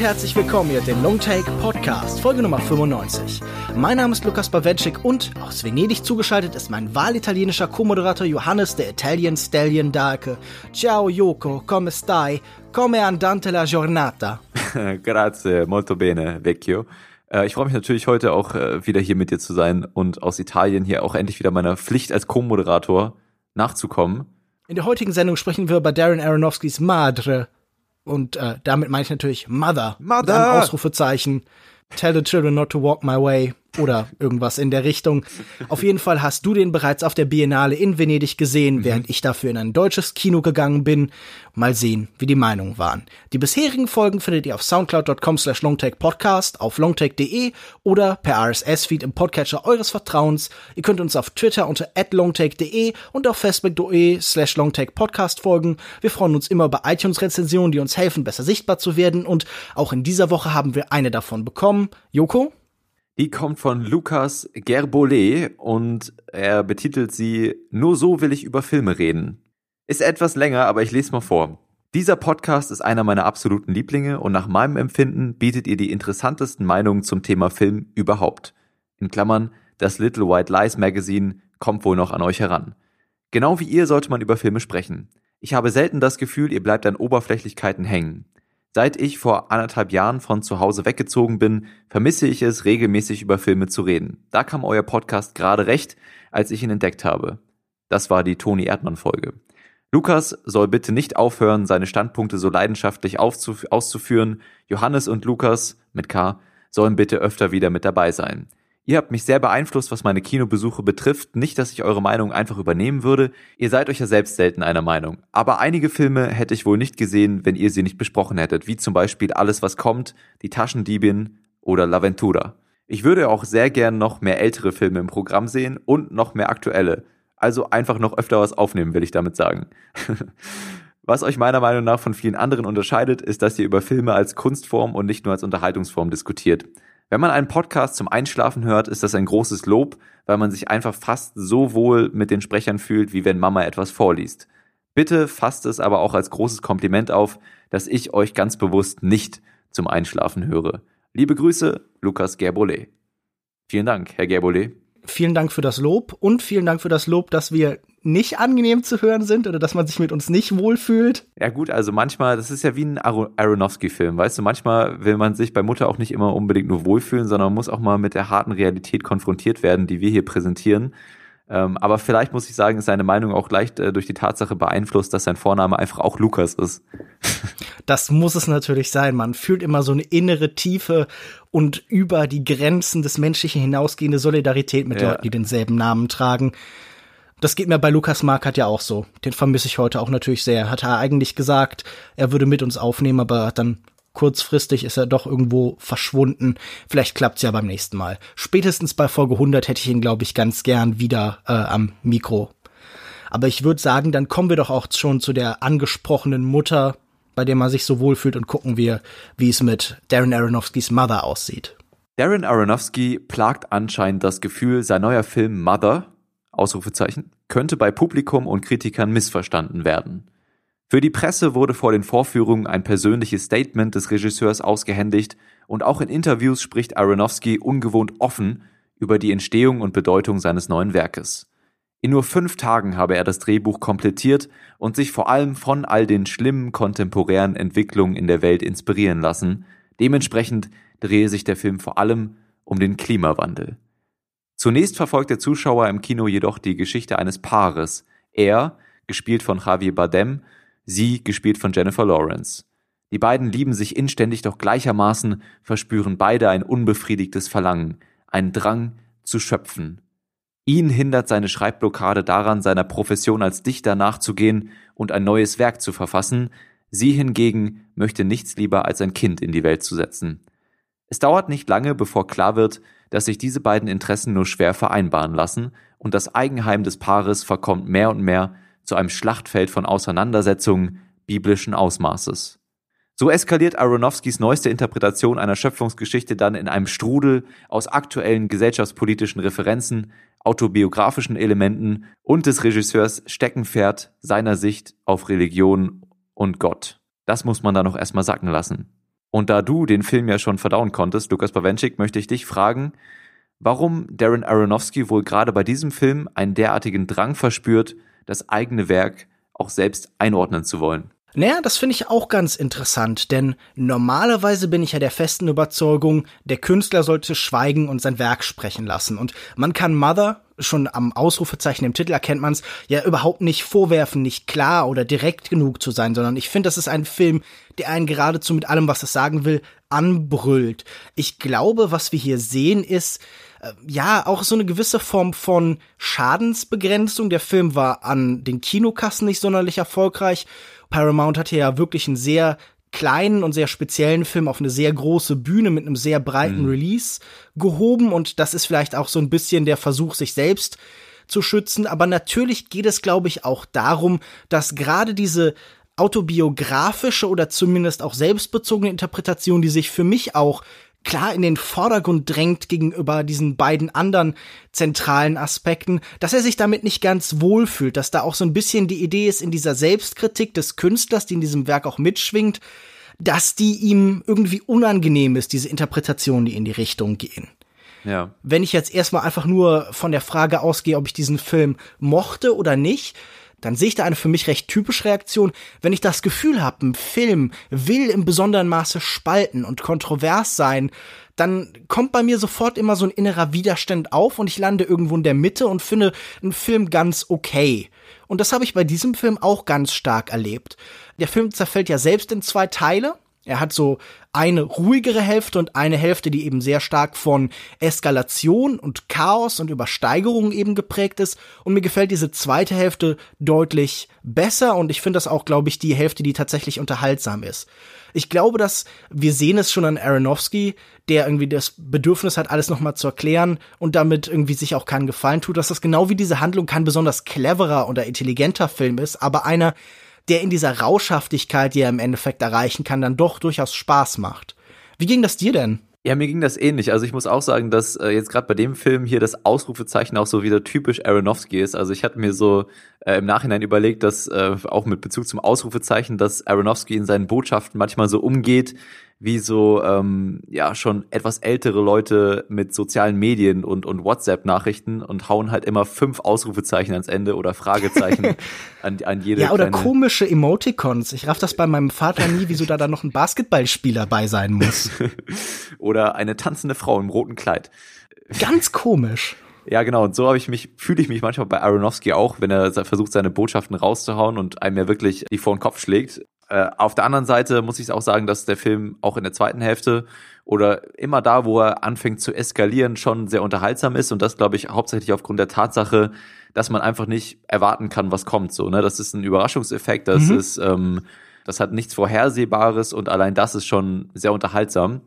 Und herzlich willkommen hier den Longtake Podcast, Folge Nummer 95. Mein Name ist Lukas Bawenschik und aus Venedig zugeschaltet ist mein wahlitalienischer Co-Moderator Johannes, der Italian Stallion Darke. Ciao Yoko, come stai? Come andante la giornata? Grazie, molto bene, vecchio. Äh, ich freue mich natürlich heute auch äh, wieder hier mit dir zu sein und aus Italien hier auch endlich wieder meiner Pflicht als Co-Moderator nachzukommen. In der heutigen Sendung sprechen wir über Darren Aronofskys Madre. Und äh, damit meine ich natürlich Mother. Mother! Mit einem Ausrufezeichen. Tell the children not to walk my way oder irgendwas in der Richtung. Auf jeden Fall hast du den bereits auf der Biennale in Venedig gesehen, mhm. während ich dafür in ein deutsches Kino gegangen bin. Mal sehen, wie die Meinungen waren. Die bisherigen Folgen findet ihr auf soundcloud.com slash longtakepodcast, auf longtake.de oder per RSS-Feed im Podcatcher eures Vertrauens. Ihr könnt uns auf Twitter unter longtake.de und auf facebook.de slash longtakepodcast folgen. Wir freuen uns immer über iTunes-Rezensionen, die uns helfen, besser sichtbar zu werden und auch in dieser Woche haben wir eine davon bekommen. Joko? Die kommt von Lukas Gerbolet und er betitelt sie Nur so will ich über Filme reden. Ist etwas länger, aber ich lese mal vor. Dieser Podcast ist einer meiner absoluten Lieblinge und nach meinem Empfinden bietet ihr die interessantesten Meinungen zum Thema Film überhaupt. In Klammern, das Little White Lies Magazine kommt wohl noch an euch heran. Genau wie ihr sollte man über Filme sprechen. Ich habe selten das Gefühl, ihr bleibt an Oberflächlichkeiten hängen. Seit ich vor anderthalb Jahren von zu Hause weggezogen bin, vermisse ich es, regelmäßig über Filme zu reden. Da kam euer Podcast gerade recht, als ich ihn entdeckt habe. Das war die Toni Erdmann Folge. Lukas soll bitte nicht aufhören, seine Standpunkte so leidenschaftlich auszuführen. Johannes und Lukas mit K sollen bitte öfter wieder mit dabei sein. Ihr habt mich sehr beeinflusst, was meine Kinobesuche betrifft. Nicht, dass ich eure Meinung einfach übernehmen würde. Ihr seid euch ja selbst selten einer Meinung. Aber einige Filme hätte ich wohl nicht gesehen, wenn ihr sie nicht besprochen hättet. Wie zum Beispiel Alles, was kommt, Die Taschendiebin oder L'Aventura. Ich würde auch sehr gern noch mehr ältere Filme im Programm sehen und noch mehr aktuelle. Also einfach noch öfter was aufnehmen, will ich damit sagen. Was euch meiner Meinung nach von vielen anderen unterscheidet, ist, dass ihr über Filme als Kunstform und nicht nur als Unterhaltungsform diskutiert. Wenn man einen Podcast zum Einschlafen hört, ist das ein großes Lob, weil man sich einfach fast so wohl mit den Sprechern fühlt, wie wenn Mama etwas vorliest. Bitte fasst es aber auch als großes Kompliment auf, dass ich euch ganz bewusst nicht zum Einschlafen höre. Liebe Grüße, Lukas Gerbolet. Vielen Dank, Herr Gerbolet. Vielen Dank für das Lob und vielen Dank für das Lob, dass wir nicht angenehm zu hören sind oder dass man sich mit uns nicht wohlfühlt. Ja gut, also manchmal, das ist ja wie ein Aronofsky-Film, weißt du, manchmal will man sich bei Mutter auch nicht immer unbedingt nur wohlfühlen, sondern muss auch mal mit der harten Realität konfrontiert werden, die wir hier präsentieren. Ähm, aber vielleicht muss ich sagen, ist seine Meinung auch leicht äh, durch die Tatsache beeinflusst, dass sein Vorname einfach auch Lukas ist. das muss es natürlich sein. Man fühlt immer so eine innere Tiefe und über die Grenzen des Menschlichen hinausgehende Solidarität mit ja. Leuten, die denselben Namen tragen. Das geht mir bei Lukas Markert ja auch so. Den vermisse ich heute auch natürlich sehr. Hat er eigentlich gesagt, er würde mit uns aufnehmen, aber dann kurzfristig ist er doch irgendwo verschwunden. Vielleicht klappt's ja beim nächsten Mal. Spätestens bei Folge 100 hätte ich ihn, glaube ich, ganz gern wieder äh, am Mikro. Aber ich würde sagen, dann kommen wir doch auch schon zu der angesprochenen Mutter, bei der man sich so wohlfühlt und gucken wir, wie es mit Darren Aronofskys Mother aussieht. Darren Aronofsky plagt anscheinend das Gefühl, sein neuer Film Mother Ausrufezeichen, könnte bei Publikum und Kritikern missverstanden werden. Für die Presse wurde vor den Vorführungen ein persönliches Statement des Regisseurs ausgehändigt und auch in Interviews spricht Aronofsky ungewohnt offen über die Entstehung und Bedeutung seines neuen Werkes. In nur fünf Tagen habe er das Drehbuch komplettiert und sich vor allem von all den schlimmen kontemporären Entwicklungen in der Welt inspirieren lassen. Dementsprechend drehe sich der Film vor allem um den Klimawandel. Zunächst verfolgt der Zuschauer im Kino jedoch die Geschichte eines Paares. Er, gespielt von Javier Bardem, sie, gespielt von Jennifer Lawrence. Die beiden lieben sich inständig, doch gleichermaßen verspüren beide ein unbefriedigtes Verlangen, einen Drang zu schöpfen. Ihn hindert seine Schreibblockade daran, seiner Profession als Dichter nachzugehen und ein neues Werk zu verfassen, sie hingegen möchte nichts lieber als ein Kind in die Welt zu setzen. Es dauert nicht lange, bevor klar wird, dass sich diese beiden Interessen nur schwer vereinbaren lassen und das Eigenheim des Paares verkommt mehr und mehr zu einem Schlachtfeld von Auseinandersetzungen biblischen Ausmaßes. So eskaliert Aronofskys neueste Interpretation einer Schöpfungsgeschichte dann in einem Strudel aus aktuellen gesellschaftspolitischen Referenzen, autobiografischen Elementen und des Regisseurs Steckenpferd seiner Sicht auf Religion und Gott. Das muss man da noch erstmal sacken lassen. Und da du den Film ja schon verdauen konntest, Lukas Bawenschik, möchte ich dich fragen, warum Darren Aronofsky wohl gerade bei diesem Film einen derartigen Drang verspürt, das eigene Werk auch selbst einordnen zu wollen. Naja, das finde ich auch ganz interessant, denn normalerweise bin ich ja der festen Überzeugung, der Künstler sollte schweigen und sein Werk sprechen lassen. Und man kann Mother, schon am Ausrufezeichen im Titel erkennt man es, ja überhaupt nicht vorwerfen, nicht klar oder direkt genug zu sein, sondern ich finde, das ist ein Film, der einen geradezu mit allem, was es sagen will, anbrüllt. Ich glaube, was wir hier sehen, ist, äh, ja, auch so eine gewisse Form von Schadensbegrenzung. Der Film war an den Kinokassen nicht sonderlich erfolgreich Paramount hatte ja wirklich einen sehr kleinen und sehr speziellen Film auf eine sehr große Bühne mit einem sehr breiten mhm. Release gehoben und das ist vielleicht auch so ein bisschen der Versuch, sich selbst zu schützen. Aber natürlich geht es, glaube ich, auch darum, dass gerade diese autobiografische oder zumindest auch selbstbezogene Interpretation, die sich für mich auch klar in den Vordergrund drängt gegenüber diesen beiden anderen zentralen Aspekten, dass er sich damit nicht ganz wohl fühlt, dass da auch so ein bisschen die Idee ist in dieser Selbstkritik des Künstlers, die in diesem Werk auch mitschwingt, dass die ihm irgendwie unangenehm ist, diese Interpretationen, die in die Richtung gehen. Ja. Wenn ich jetzt erstmal einfach nur von der Frage ausgehe, ob ich diesen Film mochte oder nicht, dann sehe ich da eine für mich recht typische Reaktion, wenn ich das Gefühl habe, ein Film will im besonderen Maße spalten und kontrovers sein, dann kommt bei mir sofort immer so ein innerer Widerstand auf und ich lande irgendwo in der Mitte und finde einen Film ganz okay. Und das habe ich bei diesem Film auch ganz stark erlebt. Der Film zerfällt ja selbst in zwei Teile. Er hat so eine ruhigere Hälfte und eine Hälfte, die eben sehr stark von Eskalation und Chaos und Übersteigerung eben geprägt ist. Und mir gefällt diese zweite Hälfte deutlich besser und ich finde das auch, glaube ich, die Hälfte, die tatsächlich unterhaltsam ist. Ich glaube, dass wir sehen es schon an Aronofsky, der irgendwie das Bedürfnis hat, alles nochmal zu erklären und damit irgendwie sich auch keinen Gefallen tut, dass das genau wie diese Handlung kein besonders cleverer oder intelligenter Film ist, aber einer, der in dieser Rauschhaftigkeit, die er im Endeffekt erreichen kann, dann doch durchaus Spaß macht. Wie ging das dir denn? Ja, mir ging das ähnlich. Also ich muss auch sagen, dass äh, jetzt gerade bei dem Film hier das Ausrufezeichen auch so wieder typisch Aronofsky ist. Also ich hatte mir so äh, im Nachhinein überlegt, dass äh, auch mit Bezug zum Ausrufezeichen, dass Aronofsky in seinen Botschaften manchmal so umgeht, wie so ähm, ja schon etwas ältere Leute mit sozialen Medien und und WhatsApp-Nachrichten und hauen halt immer fünf Ausrufezeichen ans Ende oder Fragezeichen an, an jede. Ja, oder komische Emoticons. Ich raff das bei meinem Vater nie, wieso da dann noch ein Basketballspieler bei sein muss. oder eine tanzende Frau im roten Kleid. Ganz komisch. Ja, genau. Und so habe ich mich, fühle ich mich manchmal bei Aronofsky auch, wenn er versucht, seine Botschaften rauszuhauen und einem ja wirklich die vor den Kopf schlägt. Äh, auf der anderen Seite muss ich auch sagen, dass der Film auch in der zweiten Hälfte oder immer da, wo er anfängt zu eskalieren, schon sehr unterhaltsam ist und das glaube ich hauptsächlich aufgrund der Tatsache, dass man einfach nicht erwarten kann, was kommt. So, ne, das ist ein Überraschungseffekt, das mhm. ist, ähm, das hat nichts Vorhersehbares und allein das ist schon sehr unterhaltsam.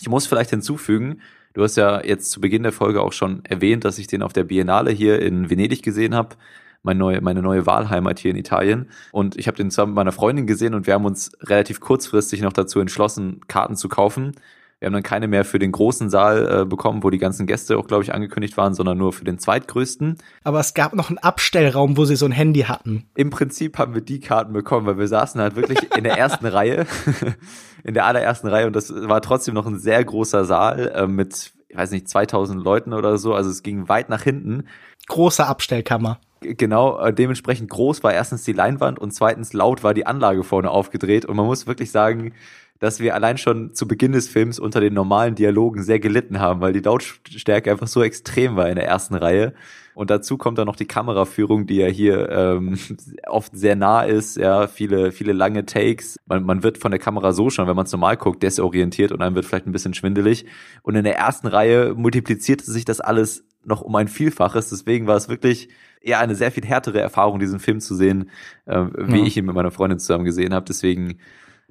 Ich muss vielleicht hinzufügen, du hast ja jetzt zu Beginn der Folge auch schon erwähnt, dass ich den auf der Biennale hier in Venedig gesehen habe meine neue, meine neue Wahlheimat hier in Italien. Und ich habe den zusammen mit meiner Freundin gesehen und wir haben uns relativ kurzfristig noch dazu entschlossen, Karten zu kaufen. Wir haben dann keine mehr für den großen Saal äh, bekommen, wo die ganzen Gäste auch, glaube ich, angekündigt waren, sondern nur für den zweitgrößten. Aber es gab noch einen Abstellraum, wo sie so ein Handy hatten. Im Prinzip haben wir die Karten bekommen, weil wir saßen halt wirklich in der ersten Reihe, in der allerersten Reihe und das war trotzdem noch ein sehr großer Saal äh, mit, ich weiß nicht, 2000 Leuten oder so. Also es ging weit nach hinten. Große Abstellkammer genau äh, dementsprechend groß war erstens die Leinwand und zweitens laut war die Anlage vorne aufgedreht. Und man muss wirklich sagen, dass wir allein schon zu Beginn des Films unter den normalen Dialogen sehr gelitten haben, weil die Lautstärke einfach so extrem war in der ersten Reihe. Und dazu kommt dann noch die Kameraführung, die ja hier ähm, oft sehr nah ist, ja, viele, viele lange Takes. Man, man wird von der Kamera so schon, wenn man es normal guckt, desorientiert und dann wird vielleicht ein bisschen schwindelig. Und in der ersten Reihe multiplizierte sich das alles noch um ein Vielfaches. Deswegen war es wirklich eher eine sehr viel härtere Erfahrung, diesen Film zu sehen, äh, wie ja. ich ihn mit meiner Freundin zusammen gesehen habe. Deswegen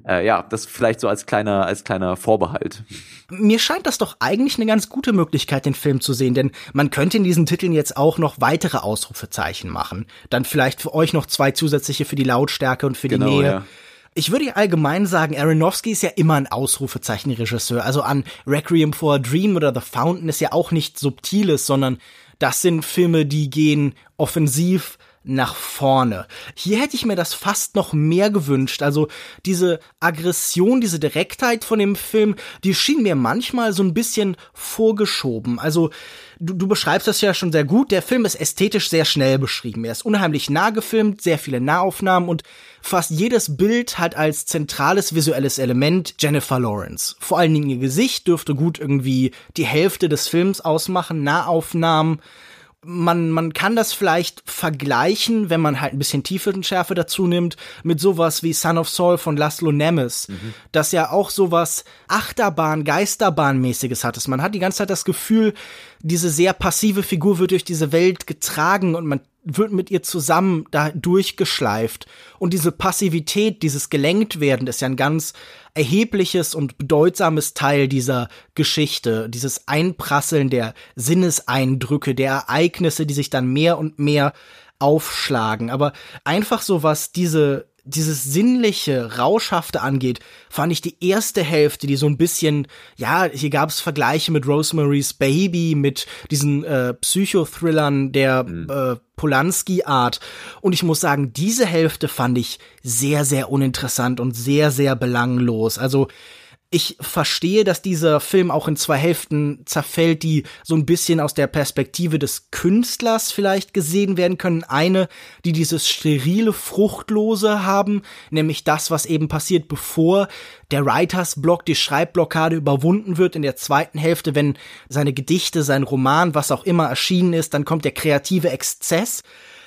äh, ja, das vielleicht so als kleiner, als kleiner Vorbehalt. Mir scheint das doch eigentlich eine ganz gute Möglichkeit, den Film zu sehen, denn man könnte in diesen Titeln jetzt auch noch weitere Ausrufezeichen machen. Dann vielleicht für euch noch zwei zusätzliche für die Lautstärke und für die genau, Nähe. Ja. Ich würde allgemein sagen, Aronofsky ist ja immer ein Ausrufezeichenregisseur. Also an Requiem for a Dream oder The Fountain ist ja auch nicht subtiles, sondern das sind Filme, die gehen offensiv nach vorne. Hier hätte ich mir das fast noch mehr gewünscht. Also diese Aggression, diese Direktheit von dem Film, die schien mir manchmal so ein bisschen vorgeschoben. Also du, du beschreibst das ja schon sehr gut. Der Film ist ästhetisch sehr schnell beschrieben. Er ist unheimlich nah gefilmt, sehr viele Nahaufnahmen und fast jedes Bild hat als zentrales visuelles Element Jennifer Lawrence. Vor allen Dingen ihr Gesicht dürfte gut irgendwie die Hälfte des Films ausmachen, Nahaufnahmen man, man kann das vielleicht vergleichen, wenn man halt ein bisschen Tiefenschärfe dazu nimmt, mit sowas wie Son of Saul von Laszlo Nemes, mhm. das ja auch sowas Achterbahn, Geisterbahn-mäßiges hat. Man hat die ganze Zeit das Gefühl, diese sehr passive Figur wird durch diese Welt getragen und man wird mit ihr zusammen da durchgeschleift. Und diese Passivität, dieses gelenkt werden, ist ja ein ganz erhebliches und bedeutsames Teil dieser Geschichte. Dieses Einprasseln der Sinneseindrücke, der Ereignisse, die sich dann mehr und mehr aufschlagen. Aber einfach so was diese dieses sinnliche, rauschhafte angeht, fand ich die erste Hälfte, die so ein bisschen, ja, hier gab es Vergleiche mit Rosemary's Baby, mit diesen äh, Psychothrillern der mhm. äh, Polanski-Art. Und ich muss sagen, diese Hälfte fand ich sehr, sehr uninteressant und sehr, sehr belanglos. Also ich verstehe, dass dieser Film auch in zwei Hälften zerfällt, die so ein bisschen aus der Perspektive des Künstlers vielleicht gesehen werden können. Eine, die dieses sterile, fruchtlose haben, nämlich das, was eben passiert, bevor der Writers Block, die Schreibblockade überwunden wird in der zweiten Hälfte, wenn seine Gedichte, sein Roman, was auch immer erschienen ist, dann kommt der kreative Exzess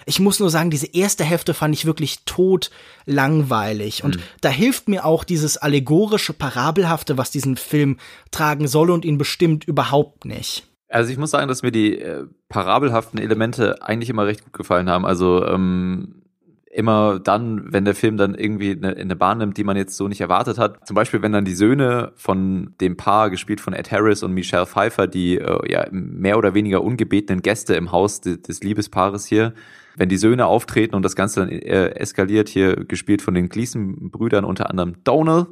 ich muss nur sagen, diese erste Hälfte fand ich wirklich tot langweilig. Und mhm. da hilft mir auch dieses allegorische, parabelhafte, was diesen Film tragen soll und ihn bestimmt überhaupt nicht. Also ich muss sagen, dass mir die äh, parabelhaften Elemente eigentlich immer recht gut gefallen haben. Also ähm, immer dann, wenn der Film dann irgendwie eine, eine Bahn nimmt, die man jetzt so nicht erwartet hat. Zum Beispiel, wenn dann die Söhne von dem Paar, gespielt von Ed Harris und Michelle Pfeiffer, die äh, ja mehr oder weniger ungebetenen Gäste im Haus des, des Liebespaares hier, wenn die Söhne auftreten und das Ganze dann äh, eskaliert, hier gespielt von den Gleason-Brüdern, unter anderem Donald,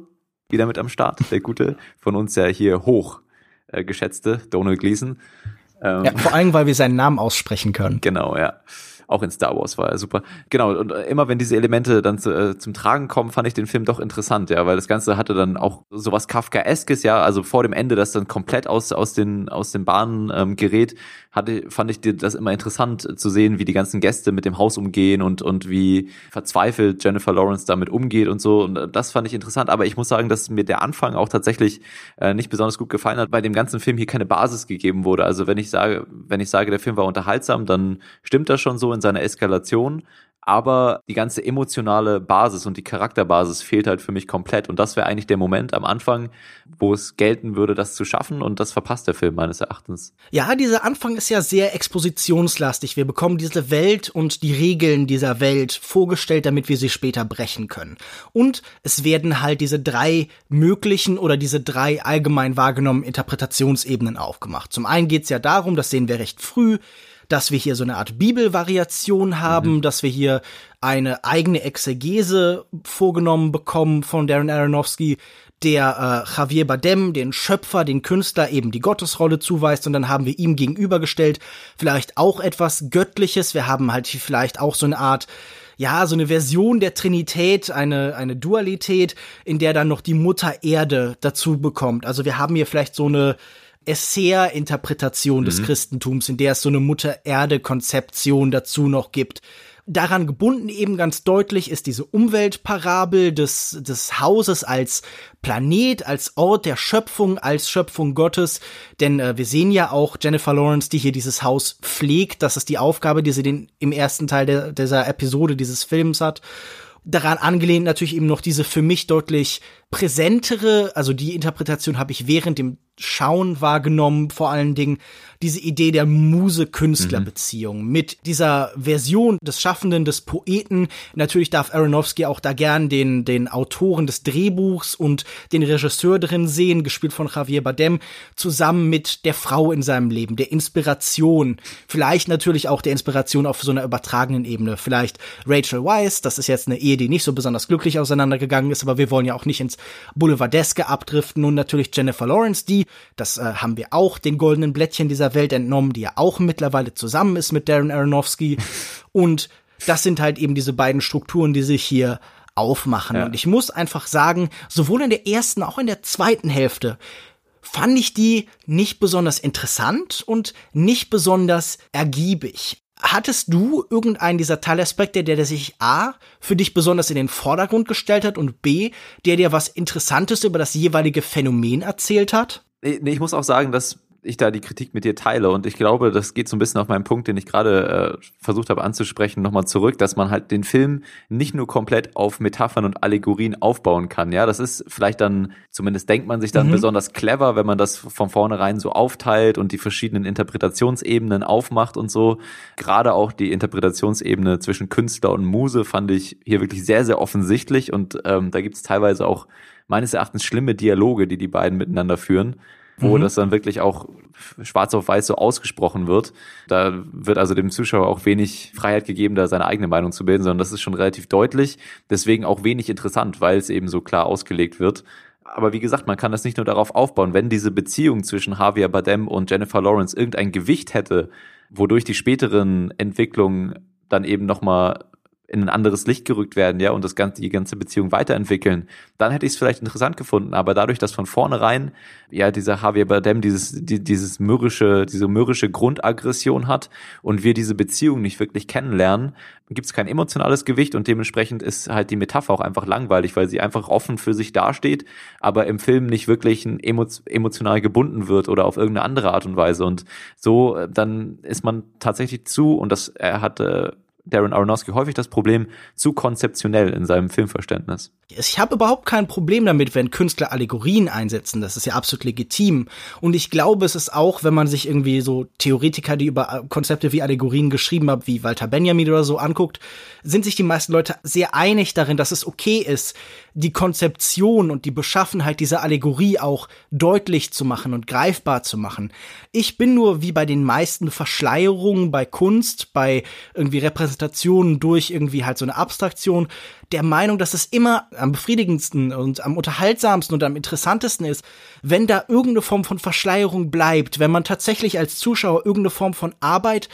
wieder mit am Start, der gute, von uns ja hier hoch äh, geschätzte Donald Gleason. Ähm, ja, vor allem, weil wir seinen Namen aussprechen können. Genau, ja. Auch in Star Wars war er super. Genau, und immer wenn diese Elemente dann zu, äh, zum Tragen kommen, fand ich den Film doch interessant, ja, weil das Ganze hatte dann auch sowas Kafkaeskes, ja, also vor dem Ende, das dann komplett aus, aus den, aus den Bahnen ähm, gerät, hatte, fand ich das immer interessant zu sehen, wie die ganzen Gäste mit dem Haus umgehen und, und wie verzweifelt Jennifer Lawrence damit umgeht und so. Und das fand ich interessant. Aber ich muss sagen, dass mir der Anfang auch tatsächlich äh, nicht besonders gut gefallen hat, weil dem ganzen Film hier keine Basis gegeben wurde. Also wenn ich sage, wenn ich sage, der Film war unterhaltsam, dann stimmt das schon so in seiner Eskalation aber die ganze emotionale Basis und die Charakterbasis fehlt halt für mich komplett. Und das wäre eigentlich der Moment am Anfang, wo es gelten würde, das zu schaffen. Und das verpasst der Film meines Erachtens. Ja, dieser Anfang ist ja sehr expositionslastig. Wir bekommen diese Welt und die Regeln dieser Welt vorgestellt, damit wir sie später brechen können. Und es werden halt diese drei möglichen oder diese drei allgemein wahrgenommenen Interpretationsebenen aufgemacht. Zum einen geht es ja darum, das sehen wir recht früh, dass wir hier so eine Art Bibelvariation haben, mhm. dass wir hier eine eigene Exegese vorgenommen bekommen von Darren Aronofsky, der äh, Javier Badem, den Schöpfer, den Künstler, eben die Gottesrolle zuweist und dann haben wir ihm gegenübergestellt vielleicht auch etwas Göttliches. Wir haben halt vielleicht auch so eine Art ja, so eine Version der Trinität, eine, eine Dualität, in der dann noch die Mutter Erde dazu bekommt. Also wir haben hier vielleicht so eine, Esser-Interpretation mhm. des Christentums, in der es so eine Mutter-Erde-Konzeption dazu noch gibt. Daran gebunden eben ganz deutlich ist diese Umweltparabel des, des Hauses als Planet, als Ort der Schöpfung, als Schöpfung Gottes. Denn äh, wir sehen ja auch Jennifer Lawrence, die hier dieses Haus pflegt. Das ist die Aufgabe, die sie den, im ersten Teil der, dieser Episode dieses Films hat daran angelehnt natürlich eben noch diese für mich deutlich präsentere, also die Interpretation habe ich während dem Schauen wahrgenommen, vor allen Dingen diese Idee der Muse-Künstler-Beziehung mhm. mit dieser Version des Schaffenden, des Poeten. Natürlich darf Aronofsky auch da gern den, den Autoren des Drehbuchs und den Regisseur drin sehen, gespielt von Javier Bardem, zusammen mit der Frau in seinem Leben, der Inspiration. Vielleicht natürlich auch der Inspiration auf so einer übertragenen Ebene. Vielleicht Rachel Weisz, das ist jetzt eine Ehe, die nicht so besonders glücklich auseinandergegangen ist, aber wir wollen ja auch nicht ins Boulevardeske abdriften. Und natürlich Jennifer Lawrence, die das äh, haben wir auch den goldenen Blättchen dieser Welt entnommen, die ja auch mittlerweile zusammen ist mit Darren Aronofsky. Und Das sind halt eben diese beiden Strukturen, die sich hier aufmachen. Ja. Und ich muss einfach sagen, sowohl in der ersten, auch in der zweiten Hälfte fand ich die nicht besonders interessant und nicht besonders ergiebig. Hattest du irgendeinen dieser Teilaspekte, der, der sich A für dich besonders in den Vordergrund gestellt hat und B, der dir was Interessantes über das jeweilige Phänomen erzählt hat? Nee, nee, ich muss auch sagen, dass ich da die Kritik mit dir teile. Und ich glaube, das geht so ein bisschen auf meinen Punkt, den ich gerade äh, versucht habe anzusprechen, nochmal zurück, dass man halt den Film nicht nur komplett auf Metaphern und Allegorien aufbauen kann. Ja, das ist vielleicht dann, zumindest denkt man sich dann mhm. besonders clever, wenn man das von vornherein so aufteilt und die verschiedenen Interpretationsebenen aufmacht und so. Gerade auch die Interpretationsebene zwischen Künstler und Muse fand ich hier wirklich sehr, sehr offensichtlich. Und ähm, da gibt es teilweise auch meines Erachtens schlimme Dialoge, die die beiden miteinander führen wo mhm. das dann wirklich auch schwarz auf weiß so ausgesprochen wird. Da wird also dem Zuschauer auch wenig Freiheit gegeben, da seine eigene Meinung zu bilden, sondern das ist schon relativ deutlich. Deswegen auch wenig interessant, weil es eben so klar ausgelegt wird. Aber wie gesagt, man kann das nicht nur darauf aufbauen, wenn diese Beziehung zwischen Javier Bardem und Jennifer Lawrence irgendein Gewicht hätte, wodurch die späteren Entwicklungen dann eben nochmal in ein anderes Licht gerückt werden, ja, und das ganze, die ganze Beziehung weiterentwickeln, dann hätte ich es vielleicht interessant gefunden. Aber dadurch, dass von vornherein, ja, dieser Javier Bardem dieses, die, dieses mürrische, diese mürrische Grundaggression hat und wir diese Beziehung nicht wirklich kennenlernen, gibt es kein emotionales Gewicht und dementsprechend ist halt die Metapher auch einfach langweilig, weil sie einfach offen für sich dasteht, aber im Film nicht wirklich emotional gebunden wird oder auf irgendeine andere Art und Weise. Und so, äh, dann ist man tatsächlich zu, und das er hatte Darren Aronofsky häufig das Problem, zu konzeptionell in seinem Filmverständnis. Ich habe überhaupt kein Problem damit, wenn Künstler Allegorien einsetzen. Das ist ja absolut legitim. Und ich glaube, es ist auch, wenn man sich irgendwie so Theoretiker, die über Konzepte wie Allegorien geschrieben haben, wie Walter Benjamin oder so anguckt, sind sich die meisten Leute sehr einig darin, dass es okay ist, die Konzeption und die Beschaffenheit dieser Allegorie auch deutlich zu machen und greifbar zu machen. Ich bin nur wie bei den meisten Verschleierungen bei Kunst, bei irgendwie Repräsentationen durch irgendwie halt so eine Abstraktion, der Meinung, dass es immer am befriedigendsten und am unterhaltsamsten und am interessantesten ist, wenn da irgendeine Form von Verschleierung bleibt, wenn man tatsächlich als Zuschauer irgendeine Form von Arbeit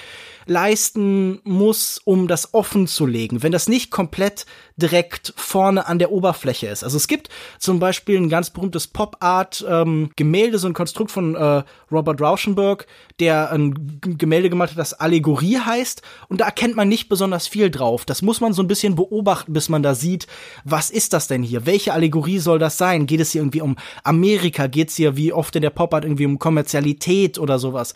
leisten muss, um das offen zu legen, wenn das nicht komplett direkt vorne an der Oberfläche ist. Also es gibt zum Beispiel ein ganz berühmtes Pop-Art-Gemälde, ähm, so ein Konstrukt von äh, Robert Rauschenberg, der ein Gemälde gemacht hat, das Allegorie heißt, und da erkennt man nicht besonders viel drauf. Das muss man so ein bisschen beobachten, bis man da sieht, was ist das denn hier? Welche Allegorie soll das sein? Geht es hier irgendwie um Amerika? Geht es hier wie oft in der Pop-Art irgendwie um Kommerzialität oder sowas?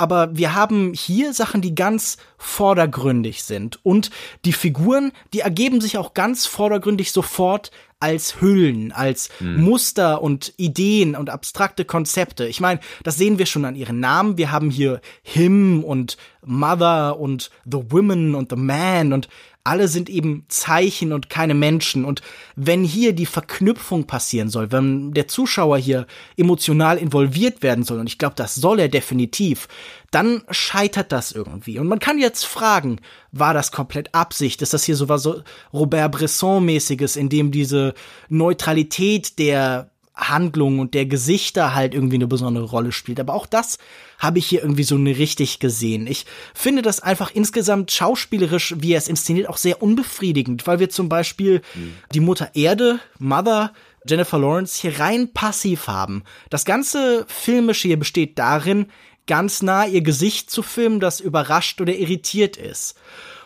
aber wir haben hier Sachen, die ganz vordergründig sind. Und die Figuren, die ergeben sich auch ganz vordergründig sofort als Hüllen, als mhm. Muster und Ideen und abstrakte Konzepte. Ich meine, das sehen wir schon an ihren Namen. Wir haben hier Him und Mother und The Women und The Man und alle sind eben Zeichen und keine Menschen. Und wenn hier die Verknüpfung passieren soll, wenn der Zuschauer hier emotional involviert werden soll, und ich glaube, das soll er definitiv, dann scheitert das irgendwie. Und man kann jetzt fragen, war das komplett Absicht? Ist das hier so was so Robert Bresson-mäßiges, in dem diese Neutralität der Handlung und der Gesichter halt irgendwie eine besondere Rolle spielt. Aber auch das habe ich hier irgendwie so nicht richtig gesehen. Ich finde das einfach insgesamt schauspielerisch, wie er es inszeniert, auch sehr unbefriedigend, weil wir zum Beispiel mhm. die Mutter Erde, Mother, Jennifer Lawrence hier rein passiv haben. Das ganze Filmische hier besteht darin, ganz nah ihr Gesicht zu filmen, das überrascht oder irritiert ist.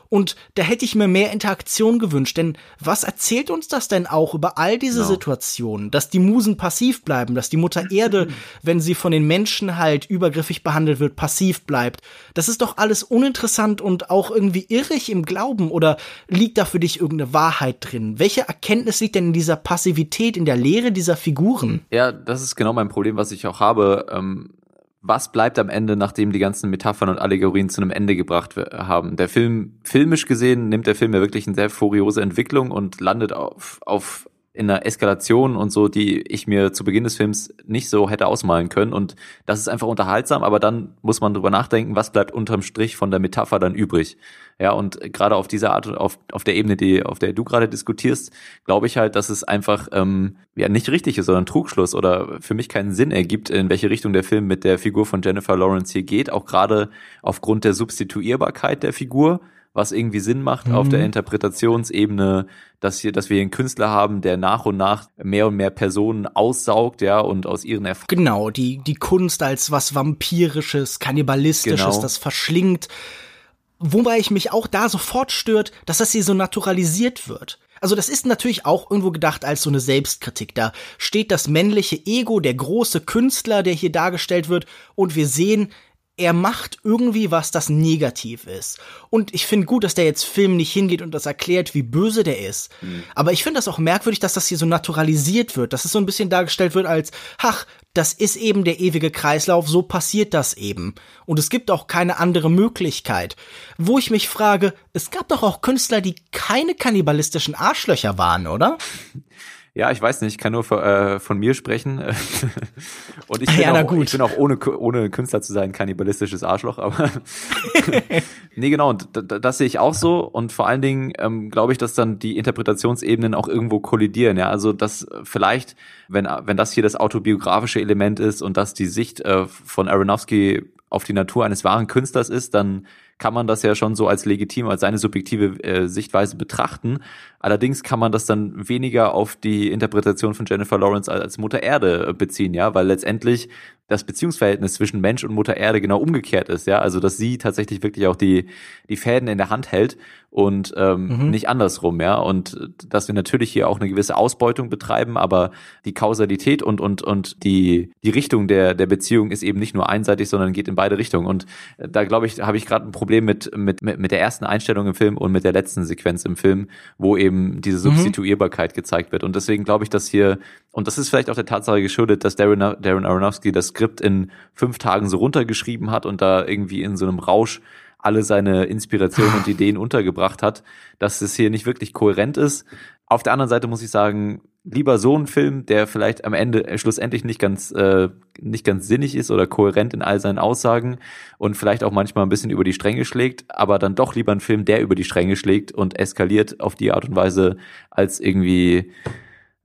Und da hätte ich mir mehr Interaktion gewünscht, denn was erzählt uns das denn auch über all diese no. Situationen, dass die Musen passiv bleiben, dass die Mutter Erde, wenn sie von den Menschen halt übergriffig behandelt wird, passiv bleibt? Das ist doch alles uninteressant und auch irgendwie irrig im Glauben oder liegt da für dich irgendeine Wahrheit drin? Welche Erkenntnis liegt denn in dieser Passivität, in der Lehre dieser Figuren? Ja, das ist genau mein Problem, was ich auch habe. Ähm was bleibt am Ende, nachdem die ganzen Metaphern und Allegorien zu einem Ende gebracht haben. Der Film, filmisch gesehen, nimmt der Film ja wirklich eine sehr furiose Entwicklung und landet auf, auf in einer Eskalation und so, die ich mir zu Beginn des Films nicht so hätte ausmalen können. Und das ist einfach unterhaltsam, aber dann muss man drüber nachdenken, was bleibt unterm Strich von der Metapher dann übrig. Ja, und gerade auf dieser Art, auf, auf der Ebene, die, auf der du gerade diskutierst, glaube ich halt, dass es einfach ähm, ja nicht richtig ist, sondern Trugschluss oder für mich keinen Sinn ergibt, in welche Richtung der Film mit der Figur von Jennifer Lawrence hier geht, auch gerade aufgrund der Substituierbarkeit der Figur was irgendwie Sinn macht mhm. auf der mhm. Interpretationsebene, dass hier, dass wir einen Künstler haben, der nach und nach mehr und mehr Personen aussaugt, ja, und aus ihren Erfahrungen. Genau, die, die Kunst als was Vampirisches, Kannibalistisches, genau. das verschlingt. Wobei ich mich auch da sofort stört, dass das hier so naturalisiert wird. Also das ist natürlich auch irgendwo gedacht als so eine Selbstkritik. Da steht das männliche Ego, der große Künstler, der hier dargestellt wird, und wir sehen, er macht irgendwie was, das negativ ist. Und ich finde gut, dass der jetzt Film nicht hingeht und das erklärt, wie böse der ist. Mhm. Aber ich finde das auch merkwürdig, dass das hier so naturalisiert wird, dass es so ein bisschen dargestellt wird als, ach, das ist eben der ewige Kreislauf, so passiert das eben. Und es gibt auch keine andere Möglichkeit. Wo ich mich frage, es gab doch auch Künstler, die keine kannibalistischen Arschlöcher waren, oder? Ja, ich weiß nicht, ich kann nur von, äh, von mir sprechen. Und ich bin, ja, auch, ich bin auch ohne, ohne Künstler zu sein kannibalistisches Arschloch, aber nee, genau, und das sehe ich auch so. Und vor allen Dingen ähm, glaube ich, dass dann die Interpretationsebenen auch irgendwo kollidieren. Ja, also dass vielleicht, wenn, wenn das hier das autobiografische Element ist und dass die Sicht äh, von Aronofsky auf die Natur eines wahren Künstlers ist, dann kann man das ja schon so als legitim, als seine subjektive äh, Sichtweise betrachten. Allerdings kann man das dann weniger auf die Interpretation von Jennifer Lawrence als Mutter Erde äh, beziehen, ja, weil letztendlich das Beziehungsverhältnis zwischen Mensch und Mutter Erde genau umgekehrt ist, ja, also dass sie tatsächlich wirklich auch die die Fäden in der Hand hält und ähm, mhm. nicht andersrum, ja, und dass wir natürlich hier auch eine gewisse Ausbeutung betreiben, aber die Kausalität und und und die die Richtung der der Beziehung ist eben nicht nur einseitig, sondern geht in beide Richtungen und äh, da glaube ich habe ich gerade ein Problem mit mit mit der ersten Einstellung im Film und mit der letzten Sequenz im Film, wo eben diese mhm. Substituierbarkeit mhm. gezeigt wird und deswegen glaube ich, dass hier und das ist vielleicht auch der Tatsache geschuldet, dass Darren, Darren Aronofsky das Skript in fünf Tagen so runtergeschrieben hat und da irgendwie in so einem Rausch alle seine Inspirationen und Ideen untergebracht hat, dass es hier nicht wirklich kohärent ist. Auf der anderen Seite muss ich sagen, lieber so ein Film, der vielleicht am Ende äh, schlussendlich nicht ganz äh, nicht ganz sinnig ist oder kohärent in all seinen Aussagen und vielleicht auch manchmal ein bisschen über die Stränge schlägt, aber dann doch lieber ein Film, der über die Stränge schlägt und eskaliert auf die Art und Weise als irgendwie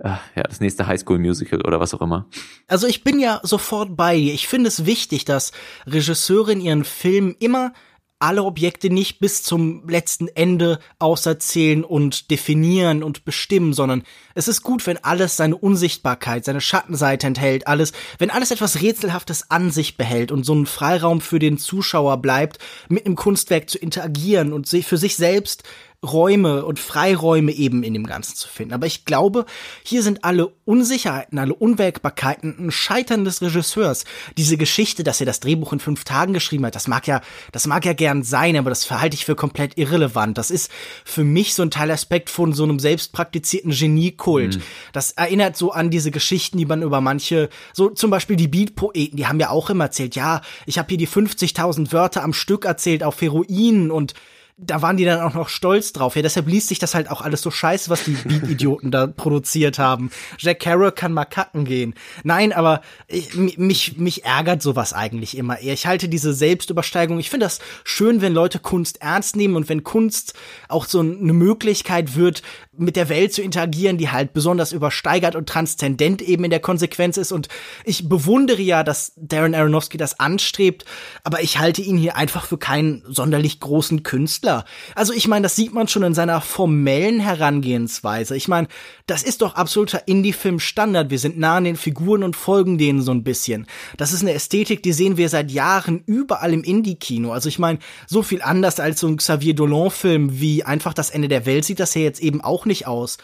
ja, das nächste Highschool-Musical oder was auch immer. Also ich bin ja sofort bei dir. Ich finde es wichtig, dass Regisseure in ihren Filmen immer alle Objekte nicht bis zum letzten Ende auserzählen und definieren und bestimmen, sondern es ist gut, wenn alles seine Unsichtbarkeit, seine Schattenseite enthält, alles, wenn alles etwas Rätselhaftes an sich behält und so ein Freiraum für den Zuschauer bleibt, mit einem Kunstwerk zu interagieren und für sich selbst Räume und Freiräume eben in dem Ganzen zu finden. Aber ich glaube, hier sind alle Unsicherheiten, alle Unwägbarkeiten ein Scheitern des Regisseurs. Diese Geschichte, dass er das Drehbuch in fünf Tagen geschrieben hat, das mag ja, das mag ja gern sein, aber das verhalte ich für komplett irrelevant. Das ist für mich so ein Teilaspekt von so einem selbstpraktizierten Geniekult. Mhm. Das erinnert so an diese Geschichten, die man über manche, so zum Beispiel die Beatpoeten, die haben ja auch immer erzählt, ja, ich habe hier die 50.000 Wörter am Stück erzählt auf Heroin und da waren die dann auch noch stolz drauf. Ja, deshalb liest sich das halt auch alles so scheiße, was die Beat-Idioten da produziert haben. Jack Kerouac kann mal kacken gehen. Nein, aber ich, mich, mich ärgert sowas eigentlich immer eher. Ich halte diese Selbstübersteigung, ich finde das schön, wenn Leute Kunst ernst nehmen und wenn Kunst auch so eine Möglichkeit wird, mit der Welt zu interagieren, die halt besonders übersteigert und transzendent eben in der Konsequenz ist. Und ich bewundere ja, dass Darren Aronofsky das anstrebt, aber ich halte ihn hier einfach für keinen sonderlich großen Künstler. Also ich meine, das sieht man schon in seiner formellen Herangehensweise. Ich meine, das ist doch absoluter Indie-Film-Standard. Wir sind nah an den Figuren und folgen denen so ein bisschen. Das ist eine Ästhetik, die sehen wir seit Jahren überall im Indie-Kino. Also ich meine, so viel anders als so ein Xavier Dolan-Film wie einfach das Ende der Welt sieht das ja jetzt eben auch nicht aus.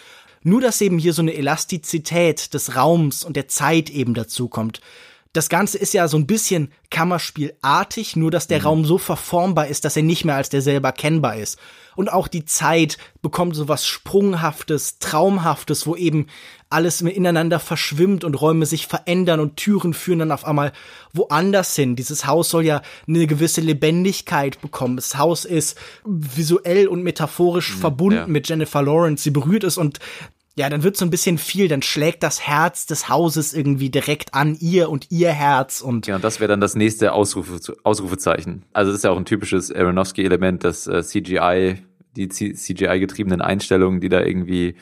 Nur, dass eben hier so eine Elastizität des Raums und der Zeit eben dazu kommt. Das Ganze ist ja so ein bisschen Kammerspielartig, nur dass der mhm. Raum so verformbar ist, dass er nicht mehr als der selber kennbar ist. Und auch die Zeit bekommt so was Sprunghaftes, Traumhaftes, wo eben alles ineinander verschwimmt und Räume sich verändern und Türen führen dann auf einmal woanders hin. Dieses Haus soll ja eine gewisse Lebendigkeit bekommen. Das Haus ist visuell und metaphorisch mhm, verbunden ja. mit Jennifer Lawrence. Sie berührt es und ja, dann wird so ein bisschen viel, dann schlägt das Herz des Hauses irgendwie direkt an ihr und ihr Herz und. Ja, und das wäre dann das nächste Ausrufe, Ausrufezeichen. Also das ist ja auch ein typisches Aronofsky-Element, das äh, CGI, die CGI-getriebenen Einstellungen, die da irgendwie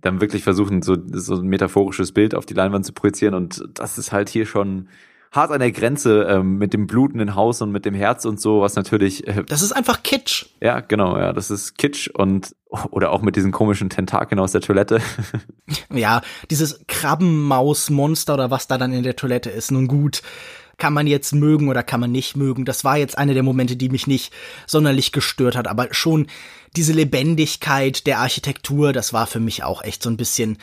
dann wirklich versuchen, so, so ein metaphorisches Bild auf die Leinwand zu projizieren und das ist halt hier schon hart an der Grenze ähm, mit dem blutenden Haus und mit dem Herz und so, was natürlich. Äh, das ist einfach Kitsch. Ja, genau, ja, das ist Kitsch und oder auch mit diesen komischen Tentakeln aus der Toilette. ja, dieses Krabbenmausmonster oder was da dann in der Toilette ist, nun gut kann man jetzt mögen oder kann man nicht mögen. Das war jetzt einer der Momente, die mich nicht sonderlich gestört hat, aber schon diese Lebendigkeit der Architektur, das war für mich auch echt so ein bisschen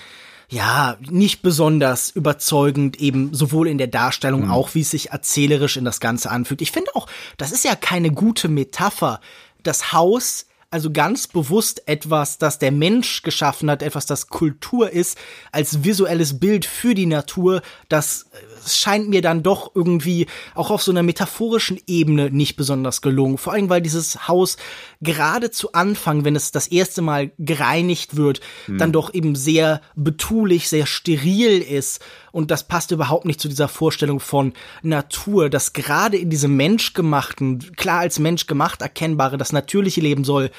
ja, nicht besonders überzeugend, eben sowohl in der Darstellung, mhm. auch wie es sich erzählerisch in das Ganze anfühlt. Ich finde auch, das ist ja keine gute Metapher. Das Haus also ganz bewusst etwas, das der Mensch geschaffen hat, etwas, das Kultur ist, als visuelles Bild für die Natur, das äh, scheint mir dann doch irgendwie auch auf so einer metaphorischen Ebene nicht besonders gelungen. Vor allem, weil dieses Haus gerade zu Anfang, wenn es das erste Mal gereinigt wird, hm. dann doch eben sehr betulich, sehr steril ist und das passt überhaupt nicht zu dieser Vorstellung von Natur, dass gerade in diesem menschgemachten, klar als Mensch gemacht erkennbare, das natürliche Leben soll,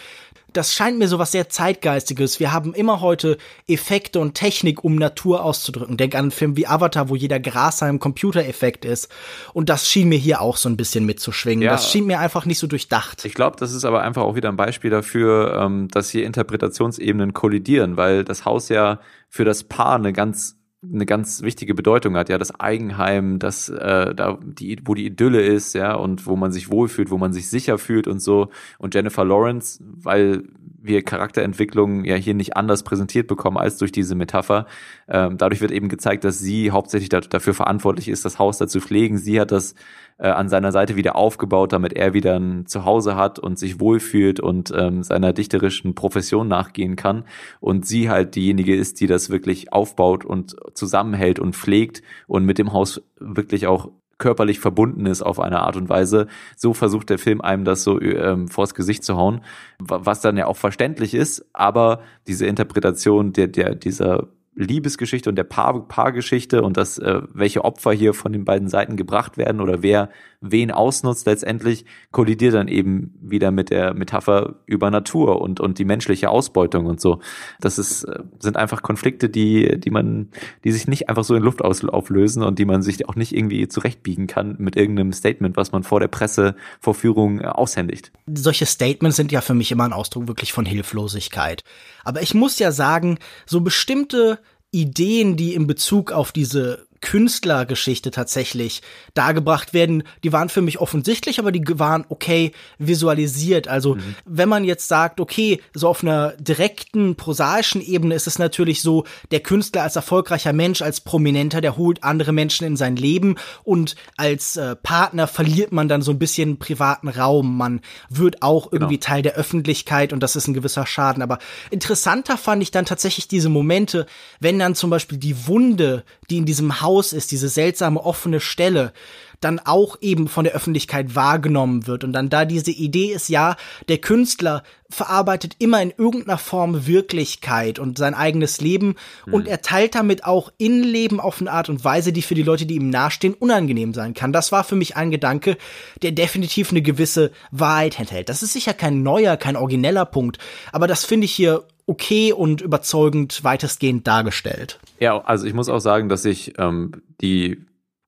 das scheint mir so was sehr zeitgeistiges. Wir haben immer heute Effekte und Technik, um Natur auszudrücken. Denk an einen Film wie Avatar, wo jeder Grashalm ein Computereffekt ist. Und das schien mir hier auch so ein bisschen mitzuschwingen. Ja, das schien mir einfach nicht so durchdacht. Ich glaube, das ist aber einfach auch wieder ein Beispiel dafür, ähm, dass hier Interpretationsebenen kollidieren, weil das Haus ja für das Paar eine ganz eine ganz wichtige Bedeutung hat, ja, das Eigenheim, das äh, da die wo die Idylle ist, ja, und wo man sich wohlfühlt, wo man sich sicher fühlt und so. Und Jennifer Lawrence, weil wir Charakterentwicklungen ja hier nicht anders präsentiert bekommen als durch diese Metapher. Ähm, dadurch wird eben gezeigt, dass sie hauptsächlich da, dafür verantwortlich ist, das Haus da zu pflegen. Sie hat das äh, an seiner Seite wieder aufgebaut, damit er wieder ein Zuhause hat und sich wohlfühlt und ähm, seiner dichterischen Profession nachgehen kann. Und sie halt diejenige ist, die das wirklich aufbaut und zusammenhält und pflegt und mit dem Haus wirklich auch körperlich verbunden ist auf eine Art und Weise. So versucht der Film einem das so ähm, vors Gesicht zu hauen, was dann ja auch verständlich ist, aber diese Interpretation der, der, dieser Liebesgeschichte und der Paar Paargeschichte und das, äh, welche Opfer hier von den beiden Seiten gebracht werden oder wer wen ausnutzt letztendlich, kollidiert dann eben wieder mit der Metapher über Natur und, und die menschliche Ausbeutung und so. Das ist, äh, sind einfach Konflikte, die, die man, die sich nicht einfach so in Luft auflösen und die man sich auch nicht irgendwie zurechtbiegen kann mit irgendeinem Statement, was man vor der Pressevorführung äh, aushändigt. Solche Statements sind ja für mich immer ein Ausdruck wirklich von Hilflosigkeit. Aber ich muss ja sagen, so bestimmte Ideen, die in Bezug auf diese Künstlergeschichte tatsächlich dargebracht werden, die waren für mich offensichtlich, aber die waren okay visualisiert. Also mhm. wenn man jetzt sagt, okay, so auf einer direkten, prosaischen Ebene ist es natürlich so, der Künstler als erfolgreicher Mensch, als Prominenter, der holt andere Menschen in sein Leben und als äh, Partner verliert man dann so ein bisschen privaten Raum. Man wird auch genau. irgendwie Teil der Öffentlichkeit und das ist ein gewisser Schaden. Aber interessanter fand ich dann tatsächlich diese Momente, wenn dann zum Beispiel die Wunde, die in diesem Haus ist, diese seltsame offene Stelle, dann auch eben von der Öffentlichkeit wahrgenommen wird. Und dann da diese Idee ist, ja, der Künstler verarbeitet immer in irgendeiner Form Wirklichkeit und sein eigenes Leben hm. und er teilt damit auch Innenleben auf eine Art und Weise, die für die Leute, die ihm nahestehen, unangenehm sein kann. Das war für mich ein Gedanke, der definitiv eine gewisse Wahrheit enthält. Das ist sicher kein neuer, kein origineller Punkt, aber das finde ich hier okay und überzeugend weitestgehend dargestellt. Ja, also ich muss auch sagen, dass ich ähm, die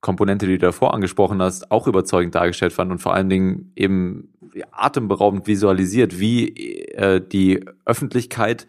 Komponente, die du davor angesprochen hast, auch überzeugend dargestellt fand und vor allen Dingen eben atemberaubend visualisiert, wie äh, die Öffentlichkeit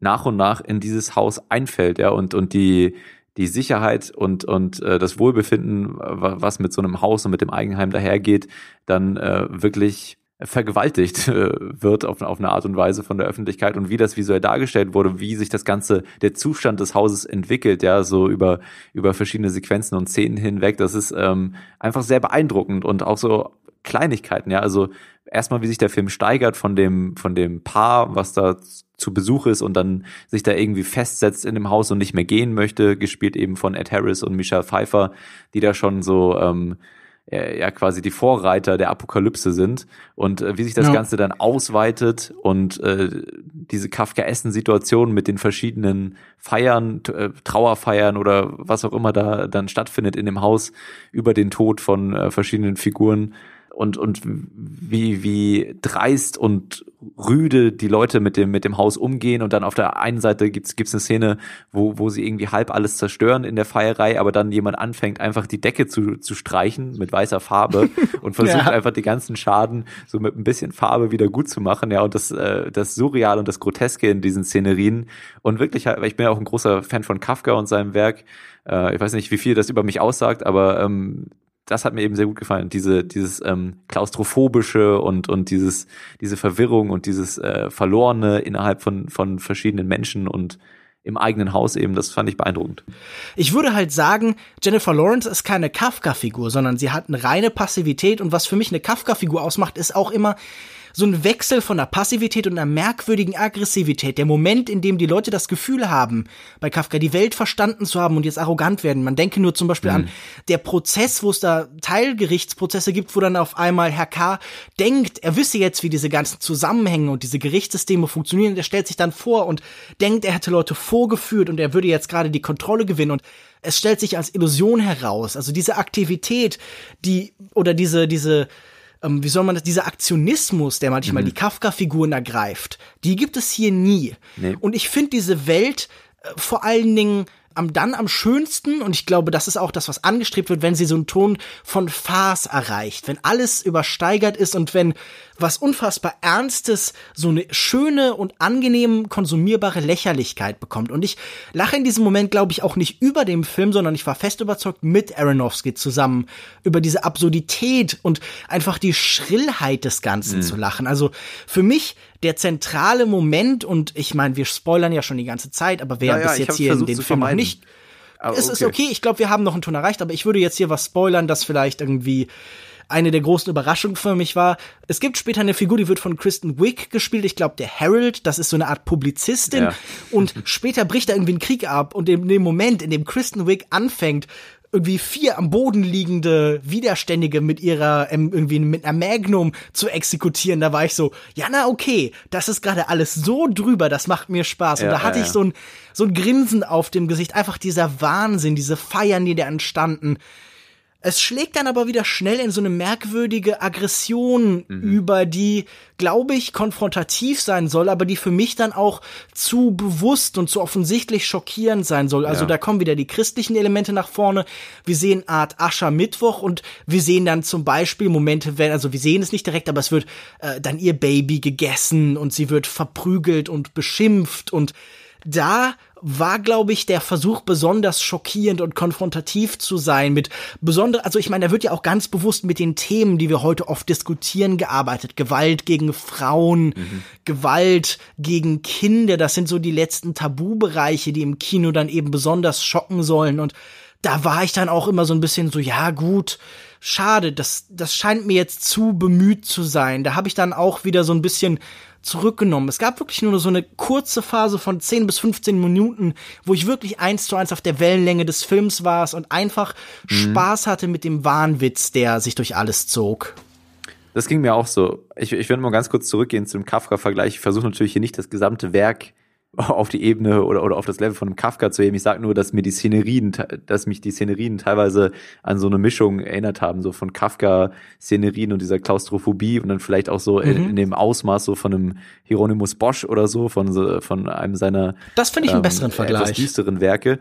nach und nach in dieses Haus einfällt, ja, und, und die, die Sicherheit und, und äh, das Wohlbefinden, was mit so einem Haus und mit dem Eigenheim dahergeht, dann äh, wirklich vergewaltigt äh, wird auf, auf eine Art und Weise von der Öffentlichkeit und wie das visuell dargestellt wurde, wie sich das ganze, der Zustand des Hauses entwickelt, ja, so über, über verschiedene Sequenzen und Szenen hinweg, das ist ähm, einfach sehr beeindruckend und auch so Kleinigkeiten, ja, also erstmal, wie sich der Film steigert von dem, von dem Paar, was da zu Besuch ist und dann sich da irgendwie festsetzt in dem Haus und nicht mehr gehen möchte, gespielt eben von Ed Harris und Michelle Pfeiffer, die da schon so ähm, äh, ja quasi die Vorreiter der Apokalypse sind und äh, wie sich das ja. Ganze dann ausweitet und äh, diese Kafkaessen-Situation mit den verschiedenen Feiern, äh, Trauerfeiern oder was auch immer da dann stattfindet in dem Haus über den Tod von äh, verschiedenen Figuren und, und wie, wie dreist und rüde die Leute mit dem, mit dem Haus umgehen. Und dann auf der einen Seite gibt's gibt's eine Szene, wo, wo sie irgendwie halb alles zerstören in der Feierei, aber dann jemand anfängt, einfach die Decke zu, zu streichen mit weißer Farbe und versucht ja. einfach die ganzen Schaden so mit ein bisschen Farbe wieder gut zu machen. Ja, und das, äh, das Surreal und das Groteske in diesen Szenerien. Und wirklich, ich bin ja auch ein großer Fan von Kafka und seinem Werk. Äh, ich weiß nicht, wie viel das über mich aussagt, aber ähm, das hat mir eben sehr gut gefallen. Diese, dieses ähm, klaustrophobische und, und dieses, diese Verwirrung und dieses äh, Verlorene innerhalb von, von verschiedenen Menschen und im eigenen Haus eben, das fand ich beeindruckend. Ich würde halt sagen, Jennifer Lawrence ist keine Kafka-Figur, sondern sie hat eine reine Passivität und was für mich eine Kafka-Figur ausmacht, ist auch immer, so ein Wechsel von einer Passivität und einer merkwürdigen Aggressivität. Der Moment, in dem die Leute das Gefühl haben, bei Kafka die Welt verstanden zu haben und jetzt arrogant werden. Man denke nur zum Beispiel mhm. an der Prozess, wo es da Teilgerichtsprozesse gibt, wo dann auf einmal Herr K. denkt, er wisse jetzt, wie diese ganzen Zusammenhänge und diese Gerichtssysteme funktionieren. Und er stellt sich dann vor und denkt, er hätte Leute vorgeführt und er würde jetzt gerade die Kontrolle gewinnen und es stellt sich als Illusion heraus. Also diese Aktivität, die oder diese diese ähm, wie soll man das, dieser Aktionismus, der manchmal mhm. die Kafka-Figuren ergreift, die gibt es hier nie. Nee. Und ich finde diese Welt äh, vor allen Dingen am dann am schönsten und ich glaube, das ist auch das, was angestrebt wird, wenn sie so einen Ton von Farce erreicht, wenn alles übersteigert ist und wenn was unfassbar Ernstes so eine schöne und angenehm konsumierbare Lächerlichkeit bekommt. Und ich lache in diesem Moment, glaube ich, auch nicht über dem Film, sondern ich war fest überzeugt mit Aronofsky zusammen über diese Absurdität und einfach die Schrillheit des Ganzen mhm. zu lachen. Also für mich der zentrale Moment und ich meine, wir spoilern ja schon die ganze Zeit, aber wer ja, ja, bis jetzt hier in den Film noch nicht aber es okay. ist okay, ich glaube, wir haben noch einen Ton erreicht, aber ich würde jetzt hier was spoilern, das vielleicht irgendwie eine der großen Überraschungen für mich war. Es gibt später eine Figur, die wird von Kristen Wick gespielt. Ich glaube, der Harold, das ist so eine Art Publizistin. Ja. Und später bricht da irgendwie ein Krieg ab. Und in dem Moment, in dem Kristen Wick anfängt, irgendwie vier am Boden liegende Widerständige mit ihrer ähm, irgendwie mit einer Magnum zu exekutieren, da war ich so, ja na okay, das ist gerade alles so drüber, das macht mir Spaß. Ja, und da hatte ja, ich so ein so ein Grinsen auf dem Gesicht, einfach dieser Wahnsinn, diese Feiern, die da entstanden. Es schlägt dann aber wieder schnell in so eine merkwürdige Aggression mhm. über, die, glaube ich, konfrontativ sein soll, aber die für mich dann auch zu bewusst und zu offensichtlich schockierend sein soll. Also ja. da kommen wieder die christlichen Elemente nach vorne. Wir sehen Art Aschermittwoch und wir sehen dann zum Beispiel Momente, wenn, also wir sehen es nicht direkt, aber es wird äh, dann ihr Baby gegessen und sie wird verprügelt und beschimpft und da war, glaube ich, der Versuch besonders schockierend und konfrontativ zu sein mit besonder, also ich meine, da wird ja auch ganz bewusst mit den Themen, die wir heute oft diskutieren, gearbeitet. Gewalt gegen Frauen, mhm. Gewalt gegen Kinder, das sind so die letzten Tabubereiche, die im Kino dann eben besonders schocken sollen und da war ich dann auch immer so ein bisschen so, ja gut, schade, das, das scheint mir jetzt zu bemüht zu sein. Da habe ich dann auch wieder so ein bisschen zurückgenommen. Es gab wirklich nur so eine kurze Phase von 10 bis 15 Minuten, wo ich wirklich eins zu eins auf der Wellenlänge des Films war und einfach mhm. Spaß hatte mit dem Wahnwitz, der sich durch alles zog. Das ging mir auch so. Ich, ich will mal ganz kurz zurückgehen zum Kafka-Vergleich. Ich versuche natürlich hier nicht das gesamte Werk auf die Ebene oder, oder auf das Level von einem Kafka zu heben. Ich sage nur, dass mir die Szenerien, dass mich die Szenerien teilweise an so eine Mischung erinnert haben, so von Kafka-Szenerien und dieser Klaustrophobie und dann vielleicht auch so mhm. in, in, dem Ausmaß so von einem Hieronymus Bosch oder so, von, so, von einem seiner Das finde ich einen ähm, besseren Vergleich. Etwas düsteren Werke.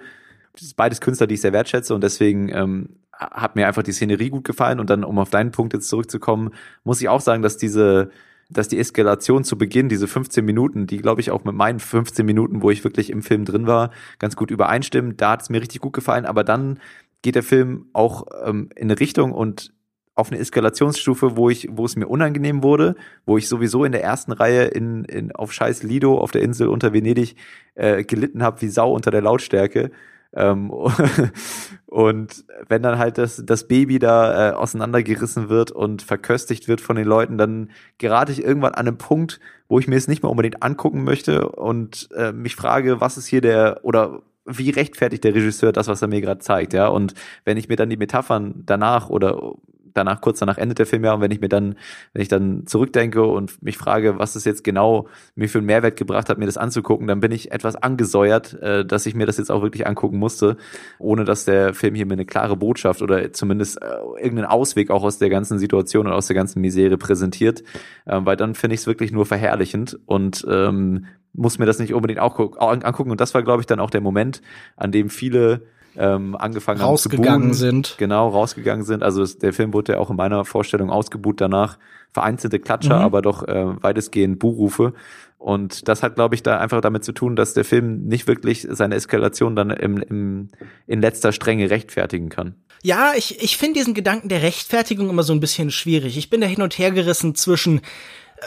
Das ist beides Künstler, die ich sehr wertschätze und deswegen ähm, hat mir einfach die Szenerie gut gefallen und dann, um auf deinen Punkt jetzt zurückzukommen, muss ich auch sagen, dass diese dass die Eskalation zu Beginn, diese 15 Minuten, die glaube ich auch mit meinen 15 Minuten, wo ich wirklich im Film drin war, ganz gut übereinstimmen. Da hat es mir richtig gut gefallen, aber dann geht der Film auch ähm, in eine Richtung und auf eine Eskalationsstufe, wo ich, wo es mir unangenehm wurde, wo ich sowieso in der ersten Reihe in, in auf scheiß Lido auf der Insel unter Venedig äh, gelitten habe wie Sau unter der Lautstärke ähm, und wenn dann halt das, das Baby da äh, auseinandergerissen wird und verköstigt wird von den Leuten, dann gerate ich irgendwann an einen Punkt, wo ich mir es nicht mehr unbedingt angucken möchte und äh, mich frage, was ist hier der oder wie rechtfertigt der Regisseur das, was er mir gerade zeigt, ja? Und wenn ich mir dann die Metaphern danach oder danach, kurz danach endet der Film ja. Und wenn ich mir dann, wenn ich dann zurückdenke und mich frage, was es jetzt genau mir für einen Mehrwert gebracht hat, mir das anzugucken, dann bin ich etwas angesäuert, äh, dass ich mir das jetzt auch wirklich angucken musste, ohne dass der Film hier mir eine klare Botschaft oder zumindest äh, irgendeinen Ausweg auch aus der ganzen Situation und aus der ganzen Misere präsentiert. Äh, weil dann finde ich es wirklich nur verherrlichend und ähm, muss mir das nicht unbedingt auch angucken. Und das war, glaube ich, dann auch der Moment, an dem viele ähm, angefangen haben zu buhen. sind. Genau, rausgegangen sind. Also der Film wurde ja auch in meiner Vorstellung ausgebuht danach. Vereinzelte Klatscher, mhm. aber doch äh, weitestgehend Buhrufe. Und das hat, glaube ich, da einfach damit zu tun, dass der Film nicht wirklich seine Eskalation dann im, im, in letzter Strenge rechtfertigen kann. Ja, ich, ich finde diesen Gedanken der Rechtfertigung immer so ein bisschen schwierig. Ich bin da hin und her gerissen zwischen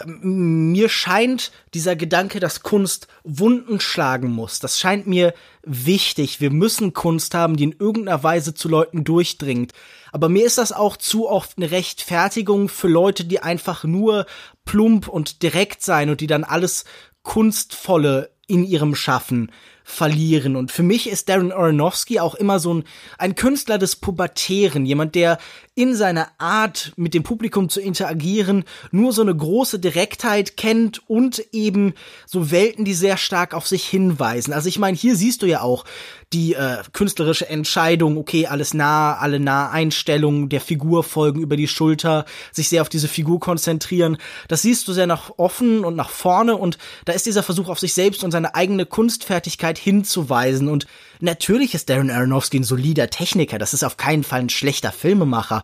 mir scheint dieser Gedanke, dass Kunst Wunden schlagen muss. Das scheint mir wichtig. Wir müssen Kunst haben, die in irgendeiner Weise zu Leuten durchdringt. Aber mir ist das auch zu oft eine Rechtfertigung für Leute, die einfach nur plump und direkt sein und die dann alles Kunstvolle in ihrem Schaffen verlieren. Und für mich ist Darren Aronofsky auch immer so ein, ein Künstler des Pubertären, jemand, der in seiner Art mit dem Publikum zu interagieren nur so eine große Direktheit kennt und eben so Welten, die sehr stark auf sich hinweisen. Also ich meine, hier siehst du ja auch die äh, künstlerische Entscheidung, okay, alles nah, alle nah Einstellungen der Figur folgen über die Schulter, sich sehr auf diese Figur konzentrieren. Das siehst du sehr nach offen und nach vorne und da ist dieser Versuch auf sich selbst und seine eigene Kunstfertigkeit hinzuweisen. Und natürlich ist Darren Aronofsky ein solider Techniker, das ist auf keinen Fall ein schlechter Filmemacher.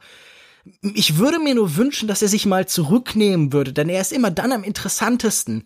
Ich würde mir nur wünschen, dass er sich mal zurücknehmen würde, denn er ist immer dann am interessantesten,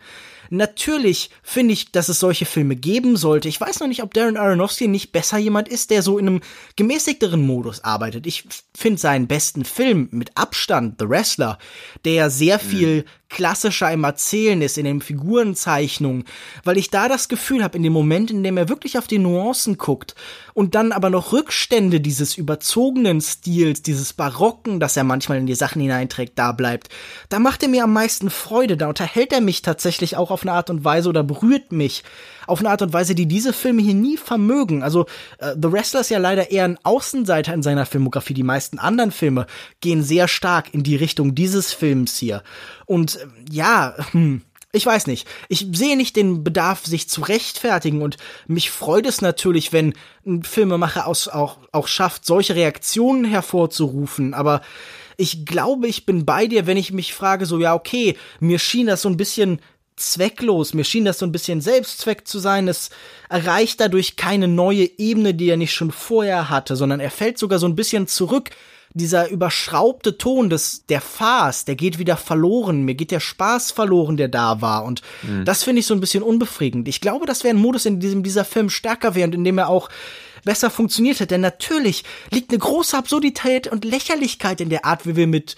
Natürlich finde ich, dass es solche Filme geben sollte. Ich weiß noch nicht, ob Darren Aronofsky nicht besser jemand ist, der so in einem gemäßigteren Modus arbeitet. Ich finde seinen besten Film mit Abstand, The Wrestler, der sehr mhm. viel klassischer im Erzählen ist, in den Figurenzeichnungen, weil ich da das Gefühl habe, in dem Moment, in dem er wirklich auf die Nuancen guckt und dann aber noch Rückstände dieses überzogenen Stils, dieses Barocken, das er manchmal in die Sachen hineinträgt, da bleibt, da macht er mir am meisten Freude, da unterhält er mich tatsächlich auch auf eine Art und Weise oder berührt mich auf eine Art und Weise, die diese Filme hier nie vermögen. Also äh, The Wrestler ist ja leider eher ein Außenseiter in seiner Filmografie. Die meisten anderen Filme gehen sehr stark in die Richtung dieses Films hier. Und äh, ja, hm, ich weiß nicht. Ich sehe nicht den Bedarf, sich zu rechtfertigen und mich freut es natürlich, wenn ein Filmemacher aus, auch, auch schafft, solche Reaktionen hervorzurufen, aber ich glaube, ich bin bei dir, wenn ich mich frage, so, ja, okay, mir schien das so ein bisschen zwecklos. Mir schien das so ein bisschen Selbstzweck zu sein. Es erreicht dadurch keine neue Ebene, die er nicht schon vorher hatte, sondern er fällt sogar so ein bisschen zurück. Dieser überschraubte Ton des, der Farce, der geht wieder verloren. Mir geht der Spaß verloren, der da war. Und mhm. das finde ich so ein bisschen unbefriedigend. Ich glaube, das wäre ein Modus, in diesem dieser Film stärker wäre und in dem er auch besser funktioniert hat. Denn natürlich liegt eine große Absurdität und Lächerlichkeit in der Art, wie wir mit,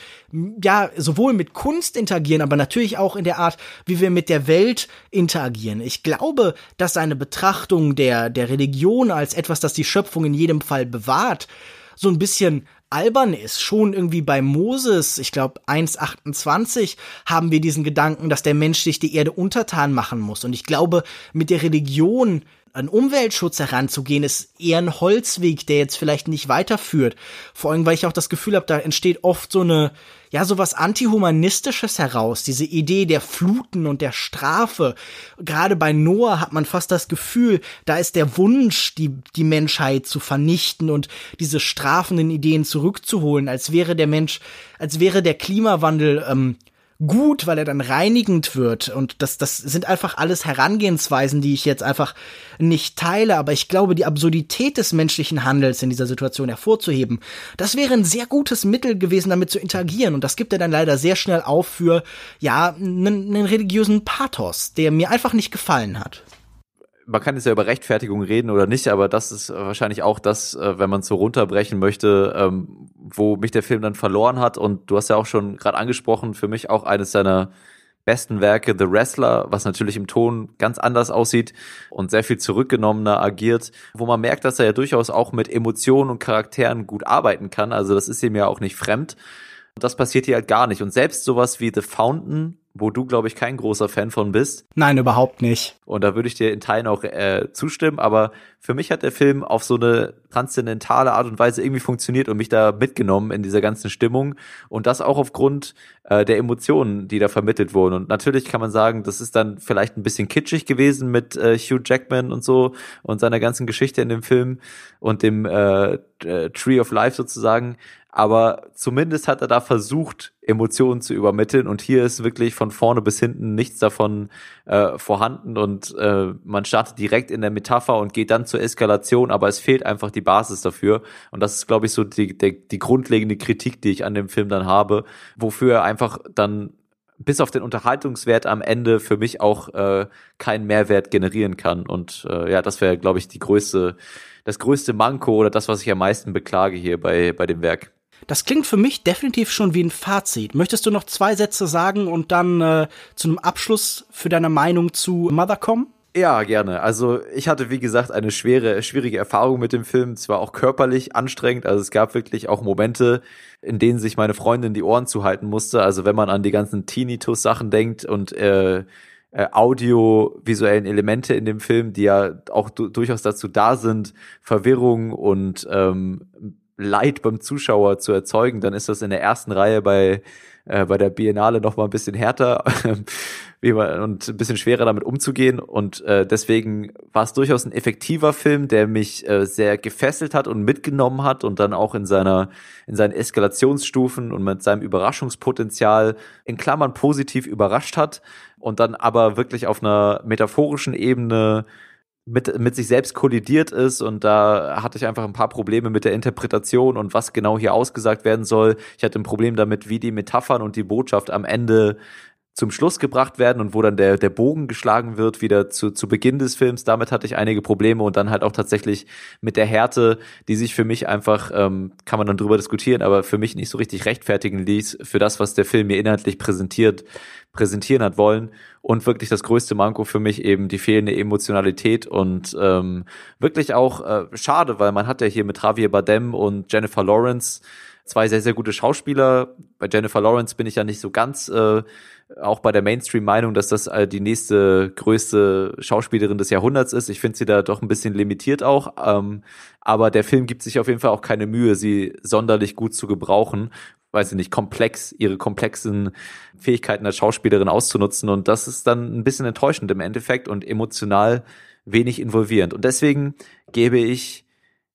ja, sowohl mit Kunst interagieren, aber natürlich auch in der Art, wie wir mit der Welt interagieren. Ich glaube, dass eine Betrachtung der, der Religion als etwas, das die Schöpfung in jedem Fall bewahrt, so ein bisschen albern ist. Schon irgendwie bei Moses, ich glaube 1.28, haben wir diesen Gedanken, dass der Mensch sich die Erde untertan machen muss. Und ich glaube, mit der Religion an Umweltschutz heranzugehen, ist eher ein Holzweg, der jetzt vielleicht nicht weiterführt. Vor allem, weil ich auch das Gefühl habe, da entsteht oft so eine, ja, so was Antihumanistisches heraus. Diese Idee der Fluten und der Strafe. Gerade bei Noah hat man fast das Gefühl, da ist der Wunsch, die, die Menschheit zu vernichten und diese strafenden Ideen zurückzuholen, als wäre der Mensch, als wäre der Klimawandel, ähm, gut, weil er dann reinigend wird. Und das, das sind einfach alles Herangehensweisen, die ich jetzt einfach nicht teile. Aber ich glaube, die Absurdität des menschlichen Handels in dieser Situation hervorzuheben, das wäre ein sehr gutes Mittel gewesen, damit zu interagieren. Und das gibt er dann leider sehr schnell auf für, ja, einen, religiösen Pathos, der mir einfach nicht gefallen hat man kann jetzt ja über Rechtfertigung reden oder nicht, aber das ist wahrscheinlich auch das, äh, wenn man so runterbrechen möchte, ähm, wo mich der Film dann verloren hat. Und du hast ja auch schon gerade angesprochen, für mich auch eines seiner besten Werke, The Wrestler, was natürlich im Ton ganz anders aussieht und sehr viel zurückgenommener agiert, wo man merkt, dass er ja durchaus auch mit Emotionen und Charakteren gut arbeiten kann. Also das ist ihm ja auch nicht fremd. Und das passiert hier halt gar nicht. Und selbst sowas wie The Fountain, wo du, glaube ich, kein großer Fan von bist. Nein, überhaupt nicht. Und da würde ich dir in Teilen auch äh, zustimmen, aber für mich hat der Film auf so eine transzendentale Art und Weise irgendwie funktioniert und mich da mitgenommen in dieser ganzen Stimmung und das auch aufgrund äh, der Emotionen, die da vermittelt wurden. Und natürlich kann man sagen, das ist dann vielleicht ein bisschen kitschig gewesen mit äh, Hugh Jackman und so und seiner ganzen Geschichte in dem Film und dem äh, äh Tree of Life sozusagen aber zumindest hat er da versucht, Emotionen zu übermitteln. Und hier ist wirklich von vorne bis hinten nichts davon äh, vorhanden. Und äh, man startet direkt in der Metapher und geht dann zur Eskalation, aber es fehlt einfach die Basis dafür. Und das ist, glaube ich, so die, die, die grundlegende Kritik, die ich an dem Film dann habe, wofür er einfach dann bis auf den Unterhaltungswert am Ende für mich auch äh, keinen Mehrwert generieren kann. Und äh, ja, das wäre, glaube ich, die größte das größte Manko oder das, was ich am meisten beklage hier bei, bei dem Werk. Das klingt für mich definitiv schon wie ein Fazit. Möchtest du noch zwei Sätze sagen und dann äh, zu einem Abschluss für deine Meinung zu Mother kommen? Ja, gerne. Also ich hatte, wie gesagt, eine schwere, schwierige Erfahrung mit dem Film. Es war auch körperlich anstrengend. Also es gab wirklich auch Momente, in denen sich meine Freundin die Ohren zuhalten musste. Also wenn man an die ganzen Tinnitus-Sachen denkt und äh, äh, audiovisuellen Elemente in dem Film, die ja auch durchaus dazu da sind, Verwirrung und ähm, Leid beim Zuschauer zu erzeugen, dann ist das in der ersten Reihe bei, äh, bei der Biennale noch mal ein bisschen härter und ein bisschen schwerer damit umzugehen. Und äh, deswegen war es durchaus ein effektiver Film, der mich äh, sehr gefesselt hat und mitgenommen hat und dann auch in seiner in seinen Eskalationsstufen und mit seinem Überraschungspotenzial in Klammern positiv überrascht hat und dann aber wirklich auf einer metaphorischen Ebene mit, mit sich selbst kollidiert ist und da hatte ich einfach ein paar Probleme mit der Interpretation und was genau hier ausgesagt werden soll. Ich hatte ein Problem damit, wie die Metaphern und die Botschaft am Ende zum Schluss gebracht werden und wo dann der, der Bogen geschlagen wird, wieder zu, zu Beginn des Films. Damit hatte ich einige Probleme und dann halt auch tatsächlich mit der Härte, die sich für mich einfach, ähm, kann man dann drüber diskutieren, aber für mich nicht so richtig rechtfertigen ließ für das, was der Film mir inhaltlich präsentiert, präsentieren hat wollen. Und wirklich das größte Manko für mich eben die fehlende Emotionalität und ähm, wirklich auch äh, schade, weil man hat ja hier mit Javier Bardem und Jennifer Lawrence zwei sehr, sehr gute Schauspieler. Bei Jennifer Lawrence bin ich ja nicht so ganz äh, auch bei der Mainstream-Meinung, dass das äh, die nächste größte Schauspielerin des Jahrhunderts ist. Ich finde sie da doch ein bisschen limitiert auch. Ähm, aber der Film gibt sich auf jeden Fall auch keine Mühe, sie sonderlich gut zu gebrauchen. Weiß ich nicht, komplex, ihre komplexen Fähigkeiten als Schauspielerin auszunutzen. Und das ist dann ein bisschen enttäuschend im Endeffekt und emotional wenig involvierend. Und deswegen gebe ich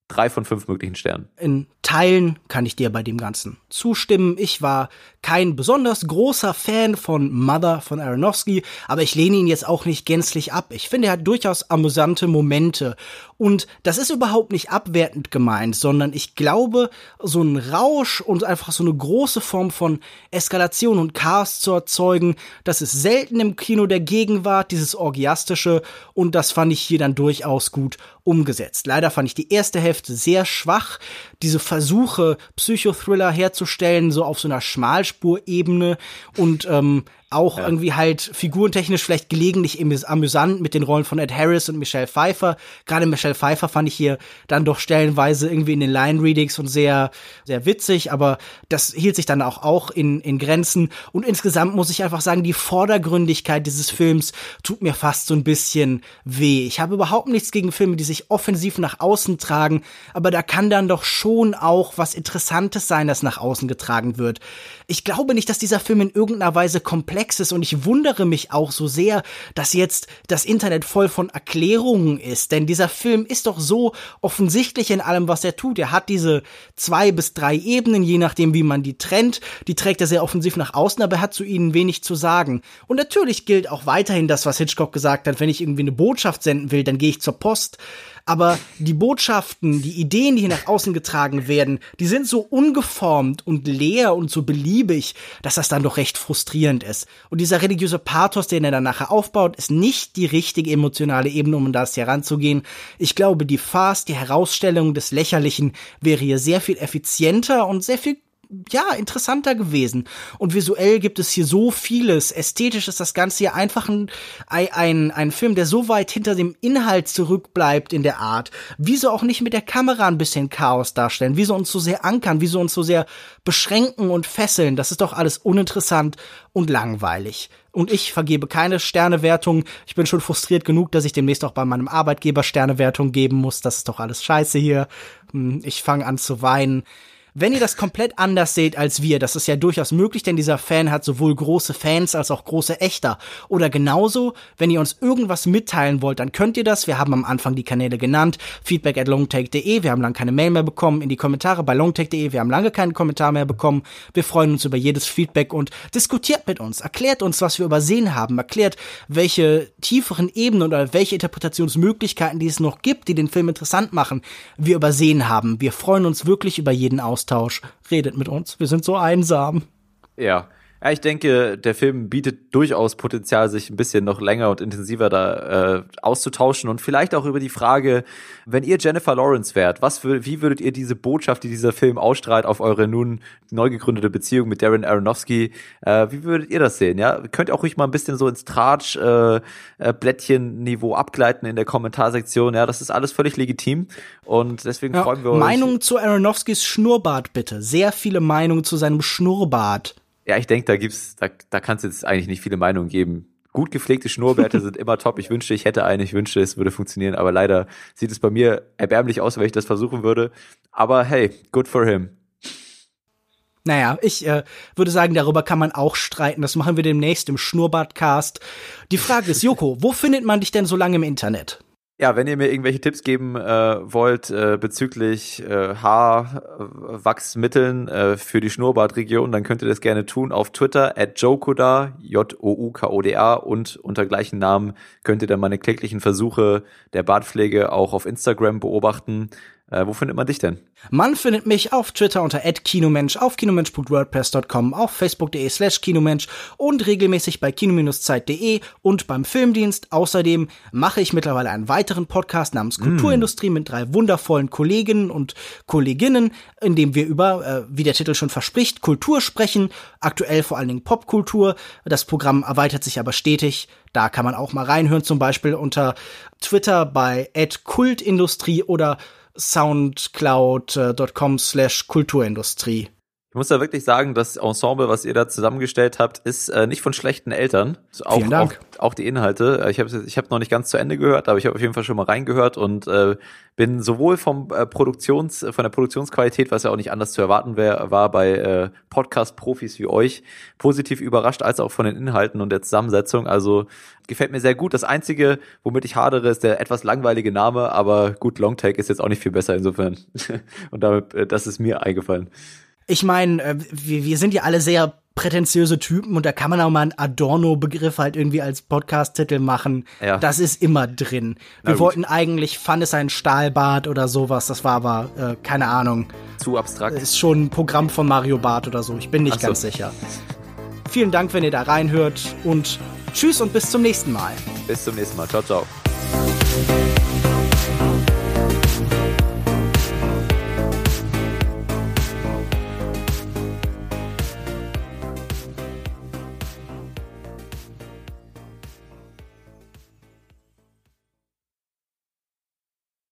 drei von fünf möglichen Sternen. In Teilen kann ich dir bei dem Ganzen zustimmen. Ich war kein besonders großer Fan von Mother von Aronofsky, aber ich lehne ihn jetzt auch nicht gänzlich ab. Ich finde, er hat durchaus amüsante Momente. Und das ist überhaupt nicht abwertend gemeint, sondern ich glaube, so ein Rausch und einfach so eine große Form von Eskalation und Chaos zu erzeugen, das ist selten im Kino der Gegenwart, dieses Orgiastische, und das fand ich hier dann durchaus gut umgesetzt. Leider fand ich die erste Hälfte sehr schwach. Diese Versuche, Psychothriller herzustellen, so auf so einer Schmalspurebene und ähm, auch ja. irgendwie halt figurentechnisch vielleicht gelegentlich amüsant mit den Rollen von Ed Harris und Michelle Pfeiffer. Gerade Michelle Pfeiffer fand ich hier dann doch stellenweise irgendwie in den Line-Readings und sehr, sehr witzig, aber das hielt sich dann auch, auch in, in Grenzen. Und insgesamt muss ich einfach sagen, die Vordergründigkeit dieses Films tut mir fast so ein bisschen weh. Ich habe überhaupt nichts gegen Filme, die sich offensiv nach außen tragen, aber da kann dann doch schon auch was Interessantes sein, das nach außen getragen wird. Ich glaube nicht, dass dieser Film in irgendeiner Weise komplett Komplexes und ich wundere mich auch so sehr, dass jetzt das Internet voll von Erklärungen ist, denn dieser Film ist doch so offensichtlich in allem, was er tut. Er hat diese zwei bis drei Ebenen, je nachdem, wie man die trennt. Die trägt er sehr offensiv nach außen, aber er hat zu ihnen wenig zu sagen. Und natürlich gilt auch weiterhin das, was Hitchcock gesagt hat, wenn ich irgendwie eine Botschaft senden will, dann gehe ich zur Post aber die Botschaften, die Ideen, die hier nach außen getragen werden, die sind so ungeformt und leer und so beliebig, dass das dann doch recht frustrierend ist. Und dieser religiöse Pathos, den er dann nachher aufbaut, ist nicht die richtige emotionale Ebene, um das heranzugehen. Ich glaube, die Farce, die Herausstellung des Lächerlichen wäre hier sehr viel effizienter und sehr viel ja, interessanter gewesen. Und visuell gibt es hier so vieles. Ästhetisch ist das Ganze hier einfach ein, ein, ein Film, der so weit hinter dem Inhalt zurückbleibt in der Art. Wieso auch nicht mit der Kamera ein bisschen Chaos darstellen? Wieso uns so sehr ankern? Wieso uns so sehr beschränken und fesseln? Das ist doch alles uninteressant und langweilig. Und ich vergebe keine Sternewertung. Ich bin schon frustriert genug, dass ich demnächst auch bei meinem Arbeitgeber Sternewertung geben muss. Das ist doch alles scheiße hier. Hm, ich fange an zu weinen. Wenn ihr das komplett anders seht als wir, das ist ja durchaus möglich, denn dieser Fan hat sowohl große Fans als auch große Echter. Oder genauso, wenn ihr uns irgendwas mitteilen wollt, dann könnt ihr das. Wir haben am Anfang die Kanäle genannt. Feedback at longtake.de. Wir haben lange keine Mail mehr bekommen. In die Kommentare bei longtake.de. Wir haben lange keinen Kommentar mehr bekommen. Wir freuen uns über jedes Feedback und diskutiert mit uns. Erklärt uns, was wir übersehen haben. Erklärt, welche tieferen Ebenen oder welche Interpretationsmöglichkeiten, die es noch gibt, die den Film interessant machen, wir übersehen haben. Wir freuen uns wirklich über jeden Austausch. Austausch. Redet mit uns. Wir sind so einsam. Ja. Ja, ich denke, der Film bietet durchaus Potenzial, sich ein bisschen noch länger und intensiver da äh, auszutauschen und vielleicht auch über die Frage, wenn ihr Jennifer Lawrence wärt, was für, wie würdet ihr diese Botschaft, die dieser Film ausstrahlt, auf eure nun neu gegründete Beziehung mit Darren Aronofsky, äh, wie würdet ihr das sehen? Ja, könnt ihr auch ruhig mal ein bisschen so ins Tratsch äh, äh, Blättchen-Niveau abgleiten in der Kommentarsektion. Ja, das ist alles völlig legitim und deswegen ja, freuen wir uns. Meinungen zu Aronofskys Schnurrbart bitte. Sehr viele Meinungen zu seinem Schnurrbart. Ja, ich denke, da gibt's, da, da kann es jetzt eigentlich nicht viele Meinungen geben. Gut gepflegte Schnurrbärte sind immer top. Ich wünschte, ich hätte eine. Ich wünschte, es würde funktionieren. Aber leider sieht es bei mir erbärmlich aus, wenn ich das versuchen würde. Aber hey, good for him. Naja, ich äh, würde sagen, darüber kann man auch streiten. Das machen wir demnächst im Schnurrbartcast. Die Frage ist, Joko, wo findet man dich denn so lange im Internet? Ja, wenn ihr mir irgendwelche Tipps geben äh, wollt äh, bezüglich äh, Haarwachsmitteln äh, für die Schnurrbartregion, dann könnt ihr das gerne tun auf Twitter at Jokoda, J-O-U-K-O-D-A und unter gleichen Namen könnt ihr dann meine kläglichen Versuche der Bartpflege auch auf Instagram beobachten. Äh, wo findet man dich denn? Man findet mich auf Twitter unter @kinomensch, auf kinomensch.wordpress.com, auf facebook.de slash kinomensch und regelmäßig bei kino-zeit.de und beim Filmdienst. Außerdem mache ich mittlerweile einen weiteren Podcast namens mm. Kulturindustrie mit drei wundervollen Kolleginnen und Kolleginnen, in dem wir über, äh, wie der Titel schon verspricht, Kultur sprechen, aktuell vor allen Dingen Popkultur. Das Programm erweitert sich aber stetig. Da kann man auch mal reinhören, zum Beispiel unter Twitter bei @kultindustrie oder soundcloud.com slash Kulturindustrie. Ich muss da wirklich sagen, das Ensemble, was ihr da zusammengestellt habt, ist äh, nicht von schlechten Eltern. Auch, Vielen Dank. Auch, auch die Inhalte. Äh, ich habe ich hab noch nicht ganz zu Ende gehört, aber ich habe auf jeden Fall schon mal reingehört und äh, bin sowohl vom äh, Produktions, von der Produktionsqualität, was ja auch nicht anders zu erwarten wär, war bei äh, Podcast-Profis wie euch, positiv überrascht, als auch von den Inhalten und der Zusammensetzung. Also gefällt mir sehr gut. Das Einzige, womit ich hadere, ist der etwas langweilige Name, aber gut, Longtake ist jetzt auch nicht viel besser insofern. und damit, äh, das ist mir eingefallen ich meine, äh, wir, wir sind ja alle sehr prätentiöse Typen und da kann man auch mal einen Adorno-Begriff halt irgendwie als Podcast-Titel machen. Ja. Das ist immer drin. Wir wollten eigentlich Fun ist ein Stahlbad oder sowas, das war aber, äh, keine Ahnung. Zu abstrakt. Ist schon ein Programm von Mario Bart oder so, ich bin nicht so. ganz sicher. Vielen Dank, wenn ihr da reinhört und tschüss und bis zum nächsten Mal. Bis zum nächsten Mal. Ciao, ciao.